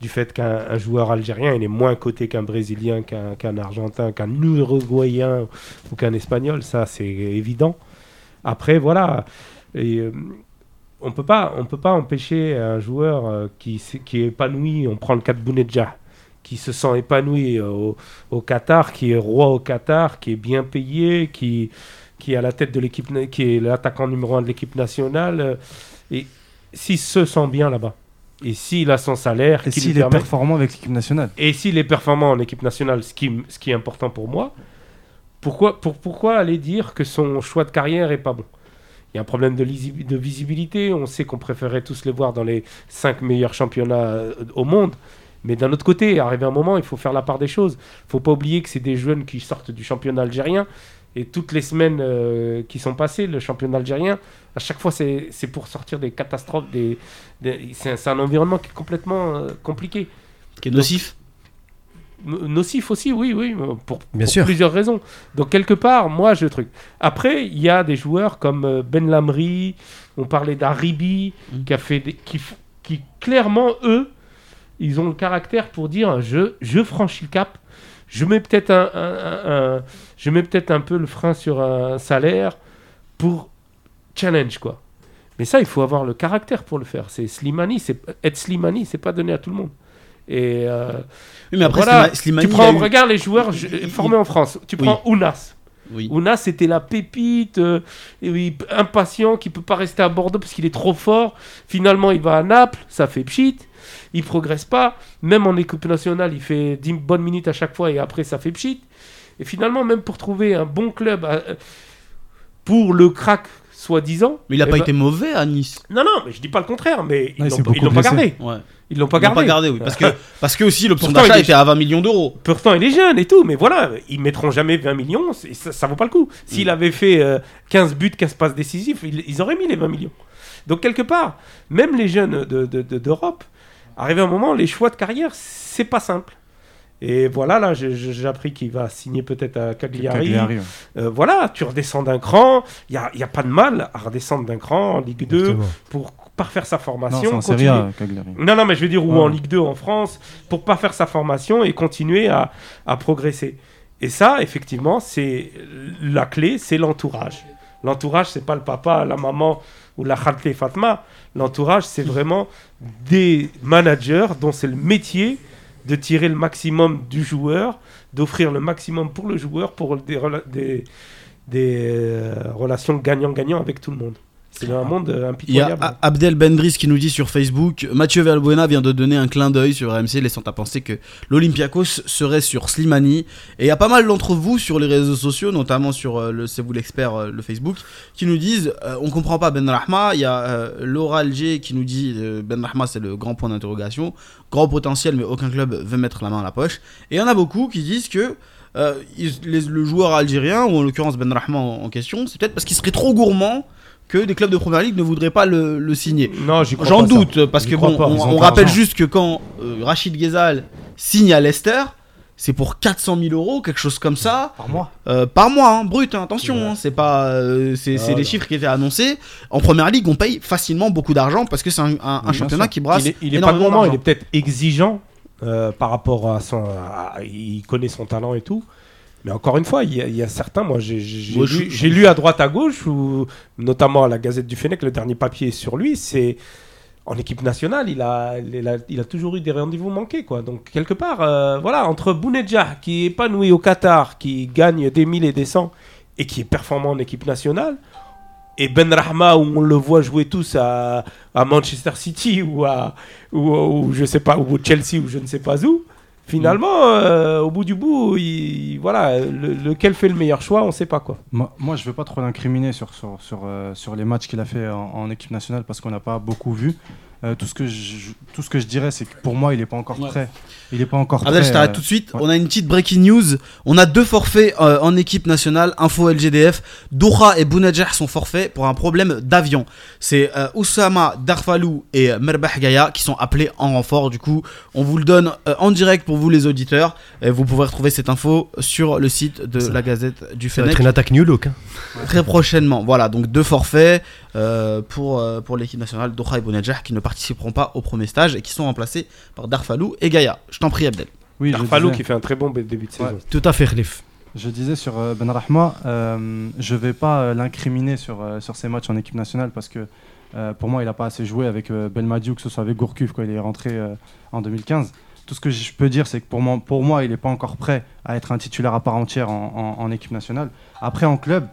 du fait qu'un un joueur algérien il est moins coté qu'un brésilien, qu'un argentin, qu'un uruguayen ou qu'un espagnol. Ça, c'est évident. Après, voilà. Euh, on peut pas, on peut pas empêcher un joueur euh, qui, est épanoui. On prend le cas de Bounedjah, qui se sent épanoui au, Qatar, qui est roi au Qatar, qui est bien payé, qui, qui est à la tête de l'équipe, qui est l'attaquant numéro un de l'équipe nationale. euh, et s'il se sent bien là-bas, et s'il a son salaire, Et s'il est performant avec l'équipe nationale et s'il est performant en équipe nationale, ce qui, ce qui est important pour moi, pourquoi, pour, pourquoi aller dire que son choix de carrière est pas bon? Il y a un problème de, visibilité. On sait qu'on préférait tous les voir dans les cinq meilleurs championnats euh, au monde. Mais d'un autre côté, arrivé un moment, il faut faire la part des choses. Il faut pas oublier que c'est des jeunes qui sortent du championnat algérien. Et toutes les semaines euh, qui sont passées, le championnat algérien, à chaque fois, c'est pour sortir des catastrophes. Des, des- c'est un, environnement qui est complètement euh, compliqué. Qui est nocif. No- Nocif aussi, oui, oui, pour, Bien pour sûr. plusieurs raisons. Donc quelque part, moi, je truc. Après, il y a des joueurs comme euh, Ben Lamri, on parlait d'Aribi, Mm. qui a fait des, qui, qui clairement eux, ils ont le caractère pour dire je, je franchis le cap, je mets peut-être un, un- un- un- je mets peut-être un peu le frein sur un salaire pour challenge quoi. Mais ça, il faut avoir le caractère pour le faire. C'est Slimani, c'est être Slimani, c'est pas donné à tout le monde. Et euh, Oui, mais après, voilà, Slima- Slimani, tu prends, eu- regarde les joueurs je- formés en France. Tu Oui. prends Ounas. Oui. Ounas, c'était la pépite, euh, et oui, impatient, qui peut pas rester à Bordeaux parce qu'il est trop fort. Finalement, il va à Naples, ça fait pchit. Il progresse pas. Même en équipe nationale, il fait 10 bonnes minutes à chaque fois et après, ça fait pchit. Et finalement, même pour trouver un bon club euh, pour le crack, soi-disant. Mais il a eh pas ben- été mauvais à Nice. Non, non, mais je dis pas le contraire, mais ils l'ont pas- ils beaucoup l'ont pas blessé. gardé. Ouais. Ils l'ont pas gardé. pas gardé, oui. Parce que, parce que aussi l'option Pourtant, d'achat il est- était à 20 millions d'euros. Pourtant, il est jeune et tout, mais voilà, ils mettront jamais 20 millions, c'est- ça, ça vaut pas le coup. S'il avait fait euh, 15 buts, 15 passes décisives, ils, ils auraient mis les 20 millions. Donc, quelque part, même les jeunes de- de- de- d'Europe, arrivé un moment, les choix de carrière, c'est pas simple. Et voilà, là, j'ai- appris qu'il va signer peut-être à Cagliari. Cagliari, ouais. Euh, voilà, tu redescends d'un cran, il n'y a, y a pas de mal à redescendre d'un cran en Ligue 2 Exactement. pour parfaire sa Non, formation. Serie continuer- A, Cagliari. non, non, mais je veux dire, ou Ouais. en Ligue 2 en France, pour pas faire sa formation et continuer à, à progresser. Et ça, effectivement, c'est la clé, c'est l'entourage. L'entourage, c'est pas le papa, la maman ou la Khalte Fatma. L'entourage, c'est vraiment des managers dont c'est le métier de tirer le maximum du joueur, d'offrir le maximum pour le joueur, pour des, euh, relations gagnant-gagnant avec tout le monde. C'est un monde euh, Il y a impitoyable. Abdel Bendris qui nous dit sur Facebook Mathieu Valbuena vient de donner un clin d'œil sur RMC, laissant à penser que l'Olympiakos serait sur Slimani. Et il y a pas mal d'entre vous sur les réseaux sociaux, notamment sur euh, le C'est vous l'expert, euh, le Facebook, qui nous disent euh, On comprend pas Ben Rahma. Il y a euh, Laura Alger qui nous dit euh, Ben Rahma, c'est le grand point d'interrogation. Grand potentiel, mais aucun club veut mettre la main à la poche. Et il y en a beaucoup qui disent que. le joueur algérien, ou en l'occurrence Ben Rahma en, en question, c'est peut-être parce qu'il serait trop gourmand que des clubs de première ligue ne voudraient pas le, le signer. Non, J'en ça. doute, parce que crois bon, pas, on, rappelle juste que quand euh, Rachid Ghezal signe à Leicester, c'est pour 400 000 euros, quelque chose comme ça, Par mois. euh, par mois, hein, brut, hein, attention, Ouais. hein, c'est pas, euh, c'est c'est Ah, les non. chiffres qui étaient annoncés. En première ligue, on paye facilement beaucoup d'argent parce que c'est un, un- un bien championnat sûr. qui brasse il est, il est pas gourmand, il est peut-être exigeant euh, par rapport à son. à- il connaît son talent et tout. Mais encore une fois, il y, a- il y a certains, moi j'ai lu, je- j'ai lu à droite à gauche, ou notamment à la Gazette du Fennec, le dernier papier sur lui, c'est en équipe nationale, il a, il a, il a toujours eu des rendez-vous manqués. Quoi. Donc quelque part, euh, voilà, entre Bounedjah qui est épanoui au Qatar, qui gagne des 1000 et des 100, et qui est performant en équipe nationale, et Ben Rahma où on le voit jouer tous à, à Manchester City ou à ou, ou je sais pas ou au Chelsea ou je ne sais pas où. Finalement, euh, au bout du bout, il, voilà, le- lequel fait le meilleur choix, on sait pas quoi. Moi, je veux pas trop l'incriminer sur, sur, euh, les matchs qu'il a fait en équipe nationale parce qu'on n'a pas beaucoup vu. Euh, tout, ce que je, tout ce que je dirais, c'est que pour moi, il n'est pas encore Ouais. prêt. Il n'est pas encore Abdel, prêt. je t'arrête euh, tout de suite. ouais. On a une petite breaking news. On a deux forfaits euh, en équipe nationale. Info LGDF. Doha et Bounedjah sont forfaits pour un problème d'avion. C'est euh, Oussama Darfalou et euh, Merbah Gaya qui sont appelés en renfort. Du coup, on vous le donne euh, en direct pour vous les auditeurs. Et vous pourrez retrouver cette info sur le site de Ça- la Gazette du Ça va Fennec être une attaque new look. hein. très prochainement. Voilà, donc deux forfaits euh, pour, euh, pour l'équipe nationale Doha et Bounedjah qui ne participeront pas au premier stage et qui sont remplacés par Darfalou et Gaya. Je t'en prie, Abdel. Oui, Darfalou disais- qui fait un très bon début de Ouais. saison. Tout à fait, Khalif. Je disais sur euh, Ben Rahma, euh, je vais pas l'incriminer sur, sur ses matchs en équipe nationale parce que euh, pour moi, il n'a pas assez joué avec euh, Belmadiou, que ce soit avec Gourcuff quand il est rentré euh, en 2015. Tout ce que je peux dire, c'est que pour moi, pour moi il n'est pas encore prêt à être un titulaire à part entière en, en- en équipe nationale. Après, en club,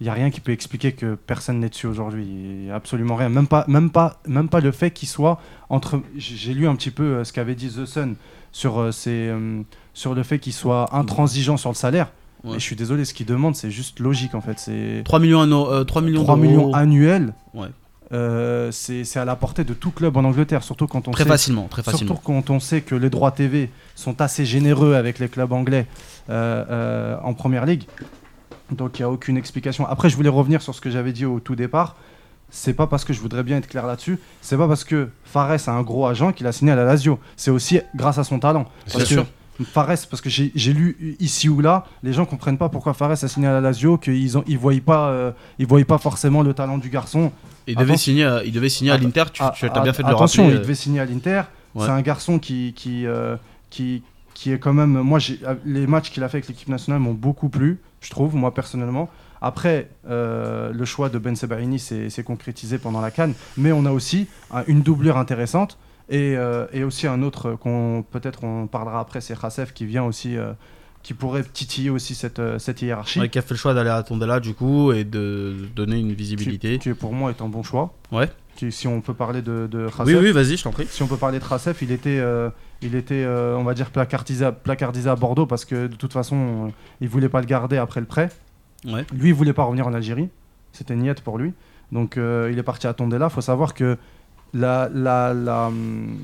il n'y a rien qui peut expliquer que personne n'est dessus aujourd'hui. Absolument rien. Même pas, même pas, même pas le fait qu'il soit entre. J'ai lu un petit peu euh, ce qu'avait dit The Sun sur, euh, ses, euh, sur le fait qu'il soit intransigeant sur le salaire. Ouais. Et je suis désolé, ce qu'il demande, c'est juste logique en fait. C'est 3 millions, euh, 3 millions 3 d'euros. millions annuels. Ouais. Euh, c'est c'est à la portée de tout club en Angleterre, surtout quand on Très sait, facilement, très facilement. surtout quand on sait que les droits TV sont assez généreux avec les clubs anglais euh, en première ligue. Donc il n'y a aucune explication. Après, je voulais revenir sur ce que j'avais dit au tout départ. C'est pas parce que je voudrais bien être clair là-dessus. C'est pas parce que Fares a un gros agent qu'il a signé à la Lazio. C'est aussi grâce à son talent. Bien Parce sûr. que Fares, parce que j'ai lu ici ou là, les gens comprennent pas pourquoi Fares a signé à la Lazio, qu'ils ont, ils voyaient pas, euh, ils voyaient pas forcément le talent du garçon. Il devait signer, à- il devait signer à Att- l'Inter. Tu, Ah, tu as ah, bien fait de le attention, rappeler. il devait signer à l'Inter. Ouais. C'est un garçon qui, qui, euh, qui, qui est quand même. Moi, j'ai- euh, les matchs qu'il a fait avec l'équipe nationale m'ont beaucoup plu, je trouve, moi personnellement. Après, euh, le choix de Ben Sebaini s'est concrétisé pendant la Cannes, mais on a aussi un- une doublure intéressante et, euh, et aussi un autre qu'on peut-être on parlera après, c'est Khasef qui vient aussi, euh, qui pourrait titiller aussi cette, cette hiérarchie. Ouais, qui a fait le choix d'aller à Tondela du coup et de donner une qui, visibilité. qui, pour moi est un bon choix. Ouais. Si on peut parler de, de Oui, vas-y, je t'en prie. si on peut parler de Racef, il était, euh, il était euh, on va dire, placardisé à, placardisé à Bordeaux parce que de toute façon, euh, il voulait pas le garder après le prêt. Ouais. Lui, il voulait pas revenir en Algérie. C'était niette pour lui. Donc, euh, il est parti à Tondela. Il faut savoir que la- la- la, hum,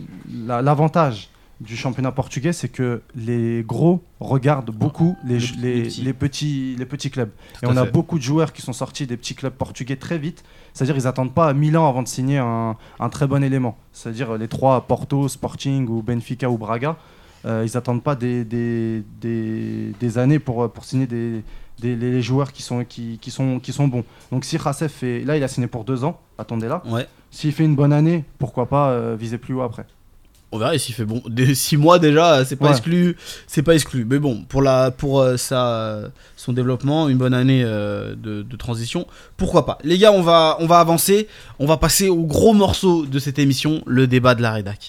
la- l'avantage du championnat portugais, c'est que les gros regardent beaucoup les, Les- les- les petits. les petits, les petits clubs. Tout Et à on a beaucoup de joueurs qui sont sortis des petits clubs portugais très vite. C'est-à-dire ils n'attendent pas 1000 ans avant de signer un, un très bon élément. C'est-à-dire les trois, Porto, Sporting ou Benfica ou Braga, euh, ils n'attendent pas des, des, des- des années pour, pour signer des, des- les joueurs qui sont, qui, qui sont, qui sont bons. Donc si Racef fait... Là, il a signé pour deux ans, attendez là. Ouais. S'il fait une bonne année, pourquoi pas euh, viser plus haut après On verra s'il fait bon. Des 6 mois déjà, c'est pas Ouais. exclu. C'est pas exclu. Mais bon, pour, la, pour euh, sa, son développement, une bonne année euh, de, de transition, pourquoi pas. Les gars, on va, on va avancer. On va passer au gros morceau de cette émission, le débat de la rédac.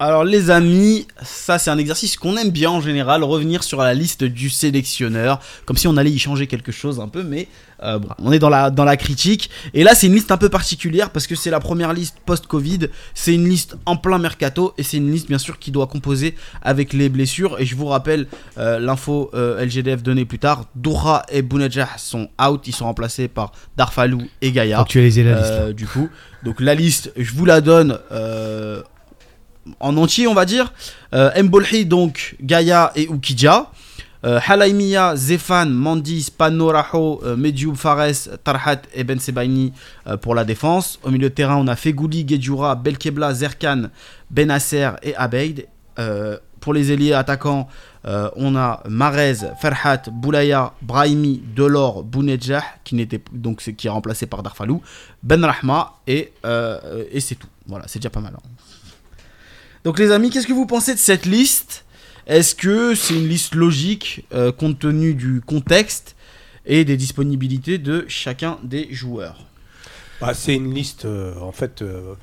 Alors les amis, ça c'est un exercice qu'on aime bien en général, revenir sur la liste du sélectionneur, comme si on allait y changer quelque chose un peu, mais euh, bon, on est dans la, dans la critique. Et là c'est une liste un peu particulière parce que c'est la première liste post-Covid, c'est une liste en plein mercato et c'est une liste bien sûr qui doit composer avec les blessures. Et je vous rappelle euh, l'info euh, LGDF donnée plus tard, Doura et Bounedjah sont out, ils sont remplacés par Darfalou et Gaïa. Actualiser la liste. Euh, du coup. Donc la liste, je vous la donne euh, en entier, on va dire. Euh, Mbolhi, donc Gaïa et Oukidja. Euh, Halaimia, Zefan, Mandi, Spano, Raho, euh, Fares, Tarhat et Ben Sebaini euh, pour la défense. Au milieu de terrain, on a Fegouli, Gedjura, Belkebla, Zerkan, Benasser et Abeid. Euh, pour les ailiers attaquants, euh, on a Marez, Ferhat, Boulaya, Brahimi, Delors, Bounedjah, qui, n'était, donc, qui est remplacé par Darfalou, Ben Rahma, et, et c'est tout. Voilà, c'est déjà pas mal. hein. Donc les amis, qu'est-ce que vous pensez de cette liste? Est-ce que c'est une liste logique euh, compte tenu du contexte et des disponibilités de chacun des joueurs? Bah, c'est une liste, euh, en fait, euh,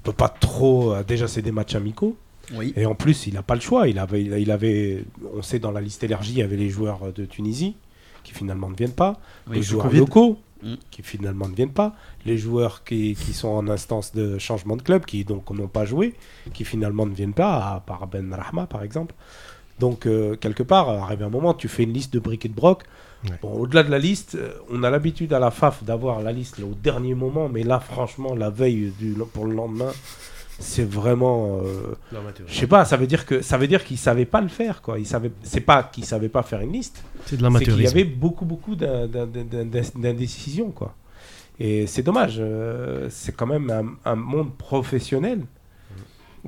on peut pas trop. euh, déjà, c'est des matchs amicaux. Oui. Et en plus, il n'a pas le choix. Il avait, il avait, on sait dans la liste élargie, il y avait les joueurs de Tunisie qui finalement ne viennent pas, les joueurs Covid. locaux Mm. qui finalement ne viennent pas, les joueurs qui, qui sont en instance de changement de club, qui donc n'ont pas joué, qui finalement ne viennent pas, à part Ben Rahma par exemple. Donc euh, quelque part, arrivé un moment, tu fais une liste de briques et de broc. Ouais. Bon, au-delà de la liste, euh, on a l'habitude à la FAF d'avoir la liste là, au dernier moment, mais là, franchement, la veille du, pour le lendemain, c'est vraiment. euh, je sais pas, ça veut dire que ça veut dire qu'ils savaient pas le faire quoi. Ils savaient, c'est pas qu'ils savaient pas faire une liste, C'est de qu'il y avait beaucoup beaucoup d'in- d'in- d'in- d'in- d'indécision quoi. Et c'est dommage. euh, c'est quand même un, un monde professionnel.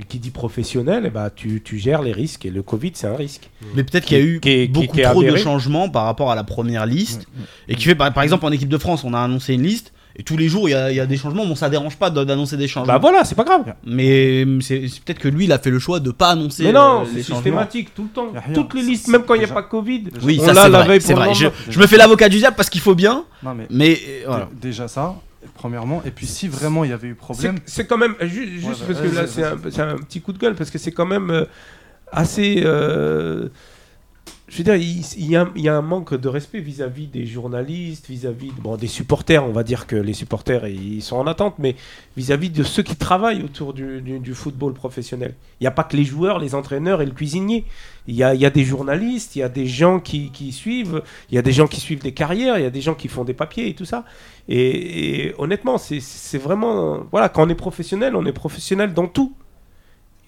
Et qui dit professionnel, eh ben, tu, tu gères les risques et le Covid c'est un risque. Mais peut-être qu'il y a eu Qui est- qui- beaucoup qui trop de changements par rapport à la première liste. Et qui fait, par, par exemple, en équipe de France, on a annoncé une liste. Et tous les jours, il y a, il y a des changements. Bon, ça dérange pas d'annoncer des changements. Bah voilà, c'est pas grave. Mais euh, c'est c'est peut-être que lui, il a fait le choix de pas annoncer Mais non, euh, c'est changements. systématique tout le temps. Y a rien. Toutes les listes, même quand il n'y a pas Covid, Oui, on ça l'a c'est la vrai. veille C'est pour le vrai. Je, lendemain. je me fais l'avocat du diable parce qu'il faut bien. Non, mais Mais euh, voilà. dé- déjà ça, premièrement. Et puis si vraiment il y avait eu C'est problème, c'est quand même, ju- juste, Ouais, parce bah, que là vas-y, c'est un, c'est un petit coup de gueule, parce que c'est quand même euh, assez... euh, je veux dire, il, y a, un manque de respect vis-à-vis des journalistes, vis-à-vis bon, des supporters, on va dire que les supporters ils sont en attente, mais vis-à-vis de ceux qui travaillent autour du, football professionnel. Il n'y a pas que les joueurs, les entraîneurs et le cuisinier. Il y a, des journalistes, il y a des gens qui, suivent, il y a des gens qui suivent des carrières, il y a des gens qui font des papiers et tout ça. Et, et honnêtement, c'est vraiment... Voilà, quand on est professionnel, on est professionnel dans tout.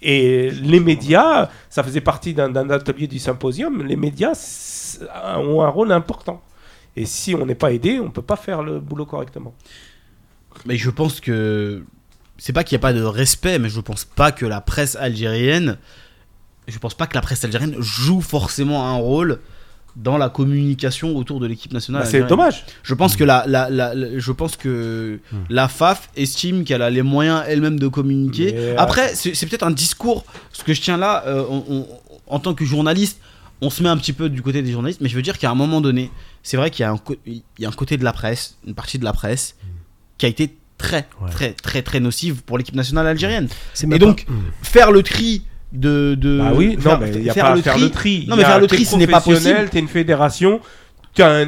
Et les médias, ça faisait partie d'un atelier du symposium, les médias ont un rôle important. Et si on n'est pas aidé, on ne peut pas faire le boulot correctement. Mais je pense que c'est pas qu'il n'y a pas de respect, mais je pense pas que la presse algérienne, je pense pas que la presse algérienne joue forcément un rôle dans la communication autour de l'équipe nationale. Bah, c'est dommage. Je pense que la, la, la- la- je pense que Mm. la FAF estime qu'elle a les moyens elle-même de communiquer. Mais, euh, Après, c'est peut-être un discours. Ce que je tiens là, euh, on- on- en tant que journaliste, on se met un petit peu du côté des journalistes, mais je veux dire qu'à un moment donné, c'est vrai qu'il y, a un co- il y a un côté de la presse, une partie de la presse, qui a été très, Ouais. très, très, très nocive pour l'équipe nationale algérienne. Et donc, pas- faire le tri de. de Bah oui, faire, non, mais il n'y a faire pas le à faire tri. le tri. Non, mais faire le tri, ce n'est pas possible. T'es une fédération, t'as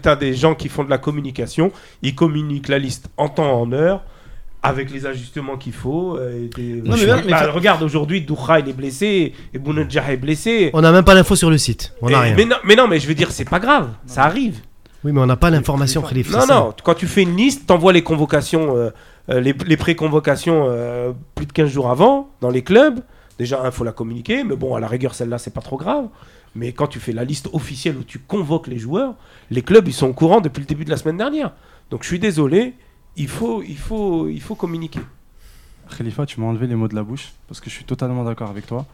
t'as des gens qui font de la communication, ils communiquent la liste en temps, en heure. avec les ajustements qu'il faut. euh, et des- Non, mais Bah, mais regarde, aujourd'hui, Doukha, il est blessé, et Bounedjah est blessé. On n'a même pas l'info sur le site. On Et- rien. mais, non, mais non, mais je veux dire, c'est pas grave, ça arrive. Oui, mais on n'a pas l'information, Khalif. Non, ça. non, quand tu fais une liste, t'envoies les convocations, euh, euh, les, les pré-convocations euh, plus de 15 jours avant, dans les clubs. Déjà, il faut la communiquer, mais bon, à la rigueur, celle-là, c'est pas trop grave. Mais quand tu fais la liste officielle où tu convoques les joueurs, les clubs, ils sont au courant depuis le début de la semaine dernière. Donc, je suis désolé, il faut, il faut, il faut communiquer. Khalifa, tu m'as enlevé les mots de la bouche parce que je suis totalement d'accord avec toi.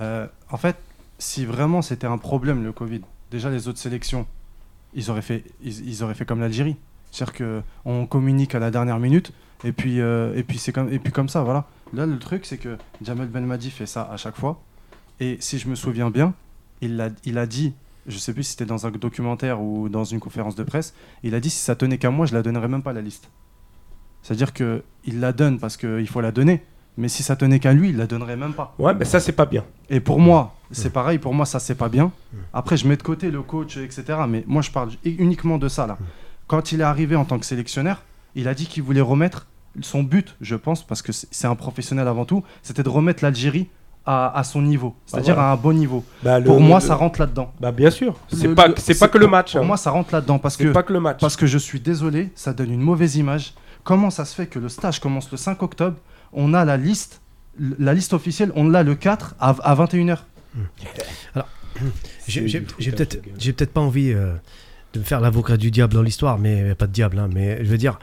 Euh, en fait, si vraiment c'était un problème le Covid, déjà les autres sélections, ils auraient fait, ils, auraient fait comme l'Algérie. C'est-à-dire qu'on communique à la dernière minute et puis, euh, et puis c'est comme, et puis comme ça, voilà. Là, le truc, c'est que Jamel Belmadi fait ça à chaque fois. Et si je me souviens bien, il a, il a dit, je sais plus si c'était dans un documentaire ou dans une conférence de presse, il a dit si ça tenait qu'à moi, je la donnerais même pas la liste. C'est-à-dire que il la donne parce qu'il faut la donner. Mais si ça tenait qu'à lui, il la donnerait même pas. Ouais, mais ça, c'est pas bien. Et pour moi, c'est pareil. Pour moi, ça, c'est pas bien. Après, je mets de côté le coach, etc. Mais moi, je parle uniquement de ça, là. Quand il est arrivé en tant que sélectionneur, il a dit qu'il voulait remettre son but, je pense, parce que c'est un professionnel avant tout, c'était de remettre l'Algérie à, à son niveau. C'est-à-dire voilà. à un bon niveau. Bah, Pour moi, ça rentre là-dedans. Bah, bien sûr. C'est pas, le- c'est pas que le match. Pour hein. moi, ça rentre là-dedans parce que pas que le match. parce que je suis désolé, ça donne une mauvaise image. Comment ça se fait que le stage commence le 5 octobre On a la liste, la liste officielle, on l'a le 4 à, à 21h. J'ai C'est j'ai- peut-être j'ai peut-être pas envie euh, de me faire l'avocat du diable dans l'histoire, mais pas de diable. hein, mais je veux dire,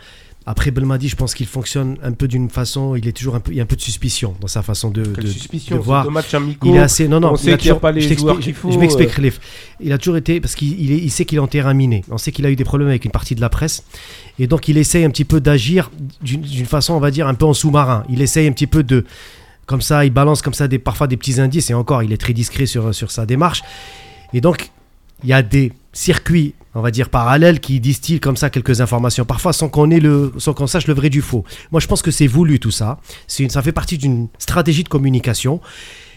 après Belmadi, je pense qu'il fonctionne un peu d'une façon. Il est toujours un peu, il y a un peu de suspicion dans sa façon de, de- suspicion, de voir. deux matchs amicaux. Il est assez. Non, non, on il sait a qu'il a toujours- pas les je joueurs je- qu'il faut, Je m'explique, euh. Il a toujours été. Parce qu'il il est- il sait qu'il est en terrain miné. On sait qu'il a eu des problèmes avec une partie de la presse. Et donc, il essaye un petit peu d'agir d'une d'une façon, on va dire, un peu en sous-marin. Il essaye un petit peu de. Comme ça, il balance comme ça des, parfois des petits indices. Et encore, il est très discret sur, sur sa démarche. Et donc, il y a des circuits, on va dire, parallèles qui distillent comme ça quelques informations, parfois sans qu'on ait le, sans qu'on sache le vrai du faux. Moi, je pense que c'est voulu tout ça. C'est une- ça fait partie d'une stratégie de communication.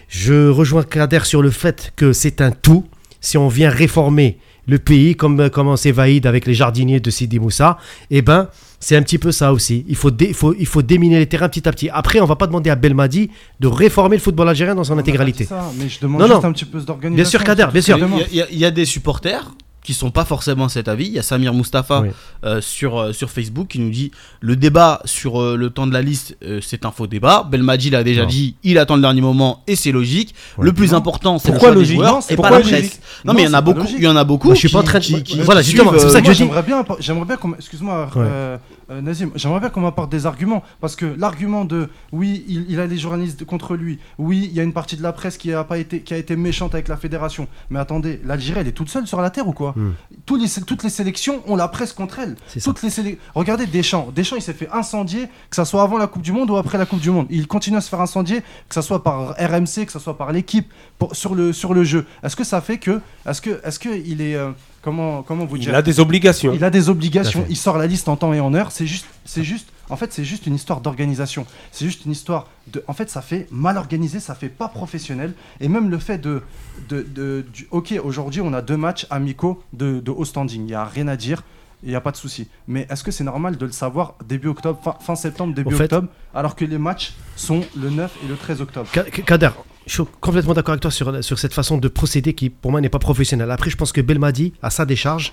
Je rejoins Kader sur le fait que c'est un tout. Si on vient réformer le pays, comme commençait Vaïd avec les jardiniers de Sidi Moussa, eh ben, c'est un petit peu ça aussi. Il faut, dé- il faut, il faut déminer les terrains petit à petit. Après, on va pas demander à Belmadi de réformer le football algérien dans son intégralité. Ça, mais je demande Non, juste non. un petit peu d'organisation. Bien sûr, Kader, bien sûr. Y a- il y a des supporters qui sont pas forcément cet avis. Il y a Samir Mustafa Oui. euh, sur, euh, sur Facebook qui nous dit le débat sur euh, le temps de la liste, euh, c'est un faux débat. Belmadi l'a déjà Non. dit, il attend le dernier moment et c'est logique. Ouais. Le plus Non. important, c'est le Pourquoi des logique joueurs Non, et pas la presse. Non, Non, mais il y en a beaucoup. Il y en a beaucoup. Je suis pas en train de- qui- qui Voilà, justement, c'est pour ça que je dis- j'aimerais bien, j'aimerais bien qu'on, excuse-moi, euh, Nazim, j'aimerais bien qu'on m'apporte des arguments parce que l'argument de oui, il, il a les journalistes contre lui, oui, il y a une partie de la presse qui a pas été, qui a été méchante avec la fédération. Mais attendez, l'Algérie, elle est toute seule sur la terre ou quoi Hmm. Tous les, toutes les sélections ont la presse contre elle. Ça. Toutes les Regardez Deschamps, Deschamps, il s'est fait incendier, que ça soit avant la Coupe du Monde ou après la Coupe du Monde. Il continue à se faire incendier, que ça soit par RMC, que ça soit par l'équipe, sur le sur le jeu. Est-ce que ça fait que, est-ce que, est-ce que il est, euh, comment, comment vous dire Il a des obligations. il a des obligations, il sort la liste en temps et en heure. C'est juste, c'est juste, en fait, c'est juste une histoire d'organisation. C'est juste une histoire de, en fait, ça fait mal organisé, ça fait pas professionnel. Et même le fait de, de, de- du- ok, aujourd'hui, on a deux matchs amicaux de, de haut standing. Il y a rien à dire. Il n'y a pas de souci. Mais est-ce que c'est normal de le savoir début octobre, fin, fin septembre, début fait- octobre, alors que les matchs sont le 9 et le 13 octobre? Ka- Kader, je suis complètement d'accord avec toi sur, cette façon de procéder qui, pour moi, n'est pas professionnelle. Après, je pense que Belmadi, à sa décharge,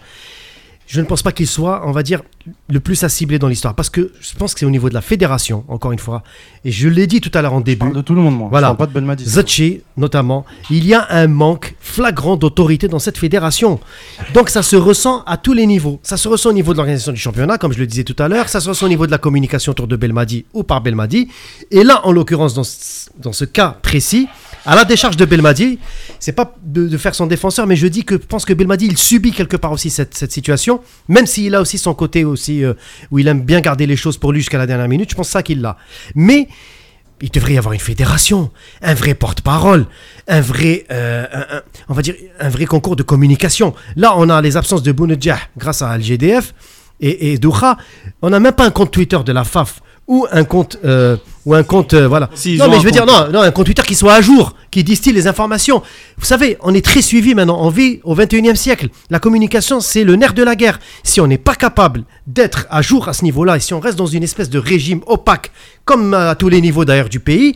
je ne pense pas qu'il soit, on va dire, le plus à cibler dans l'histoire. Parce que je pense que c'est au niveau de la fédération, encore une fois. Et je l'ai dit tout à l'heure en Je début. parle de tout le monde, moi. Voilà. Je parle pas de Belmadi. Zachi, notamment, il y a un manque flagrant d'autorité dans cette fédération. Donc ça se ressent à tous les niveaux. Ça se ressent au niveau de l'organisation du championnat, comme je le disais tout à l'heure. Ça se ressent au niveau de la communication autour de Belmadi ou par Belmadi. Et là, en l'occurrence, dans, dans ce cas précis, à la décharge de Belmadi, c'est pas de, faire son défenseur, mais je dis que pense que Belmadi, il subit quelque part aussi cette, situation, même s'il a aussi son côté aussi euh, où il aime bien garder les choses pour lui jusqu'à la dernière minute. Je pense ça qu'il l'a. Mais il devrait y avoir une fédération, un vrai porte-parole, un vrai, euh, on va dire, un vrai concours de communication. Là, on a les absences de Bounedjah grâce à LGDF et, et. On n'a même pas un compte Twitter de la FAF ou un compte, euh, ou un compte, euh, voilà. Si, non, mais je veux dire, non, non, un compte Twitter qui soit à jour, qui distille les informations. Vous savez, on est très suivi maintenant. On vit au 21e siècle. La communication, c'est le nerf de la guerre. Si on n'est pas capable d'être à jour à ce niveau-là, et si on reste dans une espèce de régime opaque, comme à tous les niveaux d'ailleurs du pays,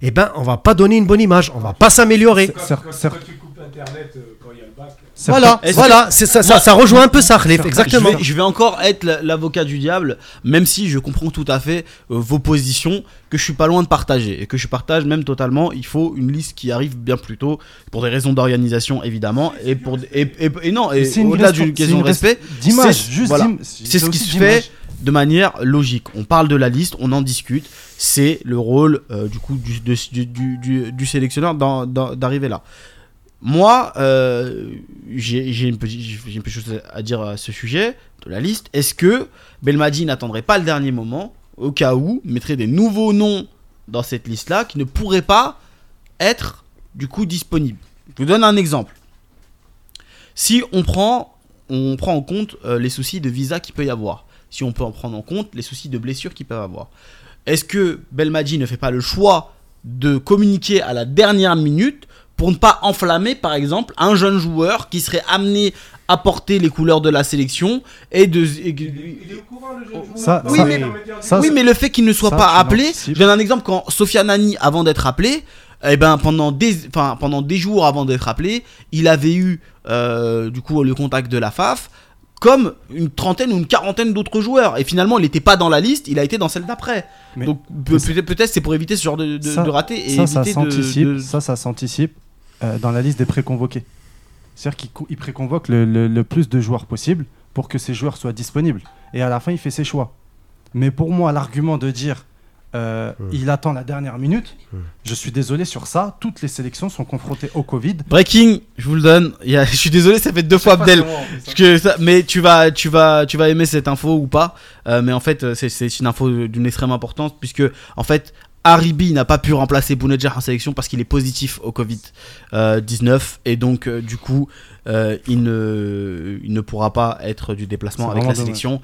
eh ben, on va pas donner une bonne image. On va pas s'améliorer. Quand, Certes, quand- certes. quand tu coupes Internet euh, Voilà, voilà, c'est ça, ça, ça rejoint un peu ça, Khalif, Je exactement. vais, je vais encore être l'avocat du diable, même si je comprends tout à fait euh, vos positions, que je suis pas loin de partager, et que je partage même totalement. Il faut une liste qui arrive bien plus tôt, pour des raisons d'organisation évidemment, et pour et, et- et non, et C'est une au-delà question- d'une question de respect, D'image, juste voilà. c'est ce qui se fait de manière logique. On parle de la liste, on en discute. C'est le rôle euh, du coup du, de- du, du- du- du sélectionneur d'arriver là. Moi, euh, j'ai une, petite- chose à dire à ce sujet de la liste. Est-ce que Belmadi n'attendrait pas le dernier moment, au cas où, mettrait des nouveaux noms dans cette liste-là qui ne pourraient pas être du coup disponibles? Je vous donne un exemple. Si on prend, on prend en compte euh, les soucis de visa qu'il peut y avoir, si on peut en prendre en compte les soucis de blessures qu'il peut y avoir, est-ce que Belmadi ne fait pas le choix de communiquer à la dernière minute pour ne pas enflammer par exemple un jeune joueur qui serait amené à porter les couleurs de la sélection et de et- Il est au courant le jeune joueur. Ça- Oui, ça- mais- ça, oui, c'est- mais le fait qu'il ne soit ça, pas appelé, je donne un exemple quand Sofiane Nani, avant d'être appelé, eh ben pendant des, enfin pendant des jours avant d'être appelé, il avait eu euh, du coup le contact de la FAF, comme une trentaine ou une quarantaine d'autres joueurs. Et finalement, il n'était pas dans la liste, il a été dans celle d'après. Donc pe- peut-être c'est pour éviter ce genre de, de, Ça- de raté et ça, ça éviter de- s'anticipe, de- ça, ça s'anticipe euh, dans la liste des préconvoqués. C'est-à-dire qu'il il préconvoque le, le- le plus de joueurs possible pour que ces joueurs soient disponibles. Et à la fin, il fait ses choix. Mais pour moi, l'argument de dire euh, il attend la dernière minute, je suis désolé sur ça. Toutes les sélections sont confrontées au Covid. Breaking, je vous le donne. Il y a- je suis désolé, ça fait deux fois Abdel. Parce que ça- mais tu vas, tu vas, tu vas aimer cette info ou pas. Euh, mais en fait, euh, c'est- c'est une info d'une extrême importance puisque en fait, Haribi n'a pas pu remplacer Bounedjah en sélection parce qu'il est positif au Covid euh, 19 et donc euh, du coup, euh, il ne, il ne pourra pas être du déplacement avec la sélection.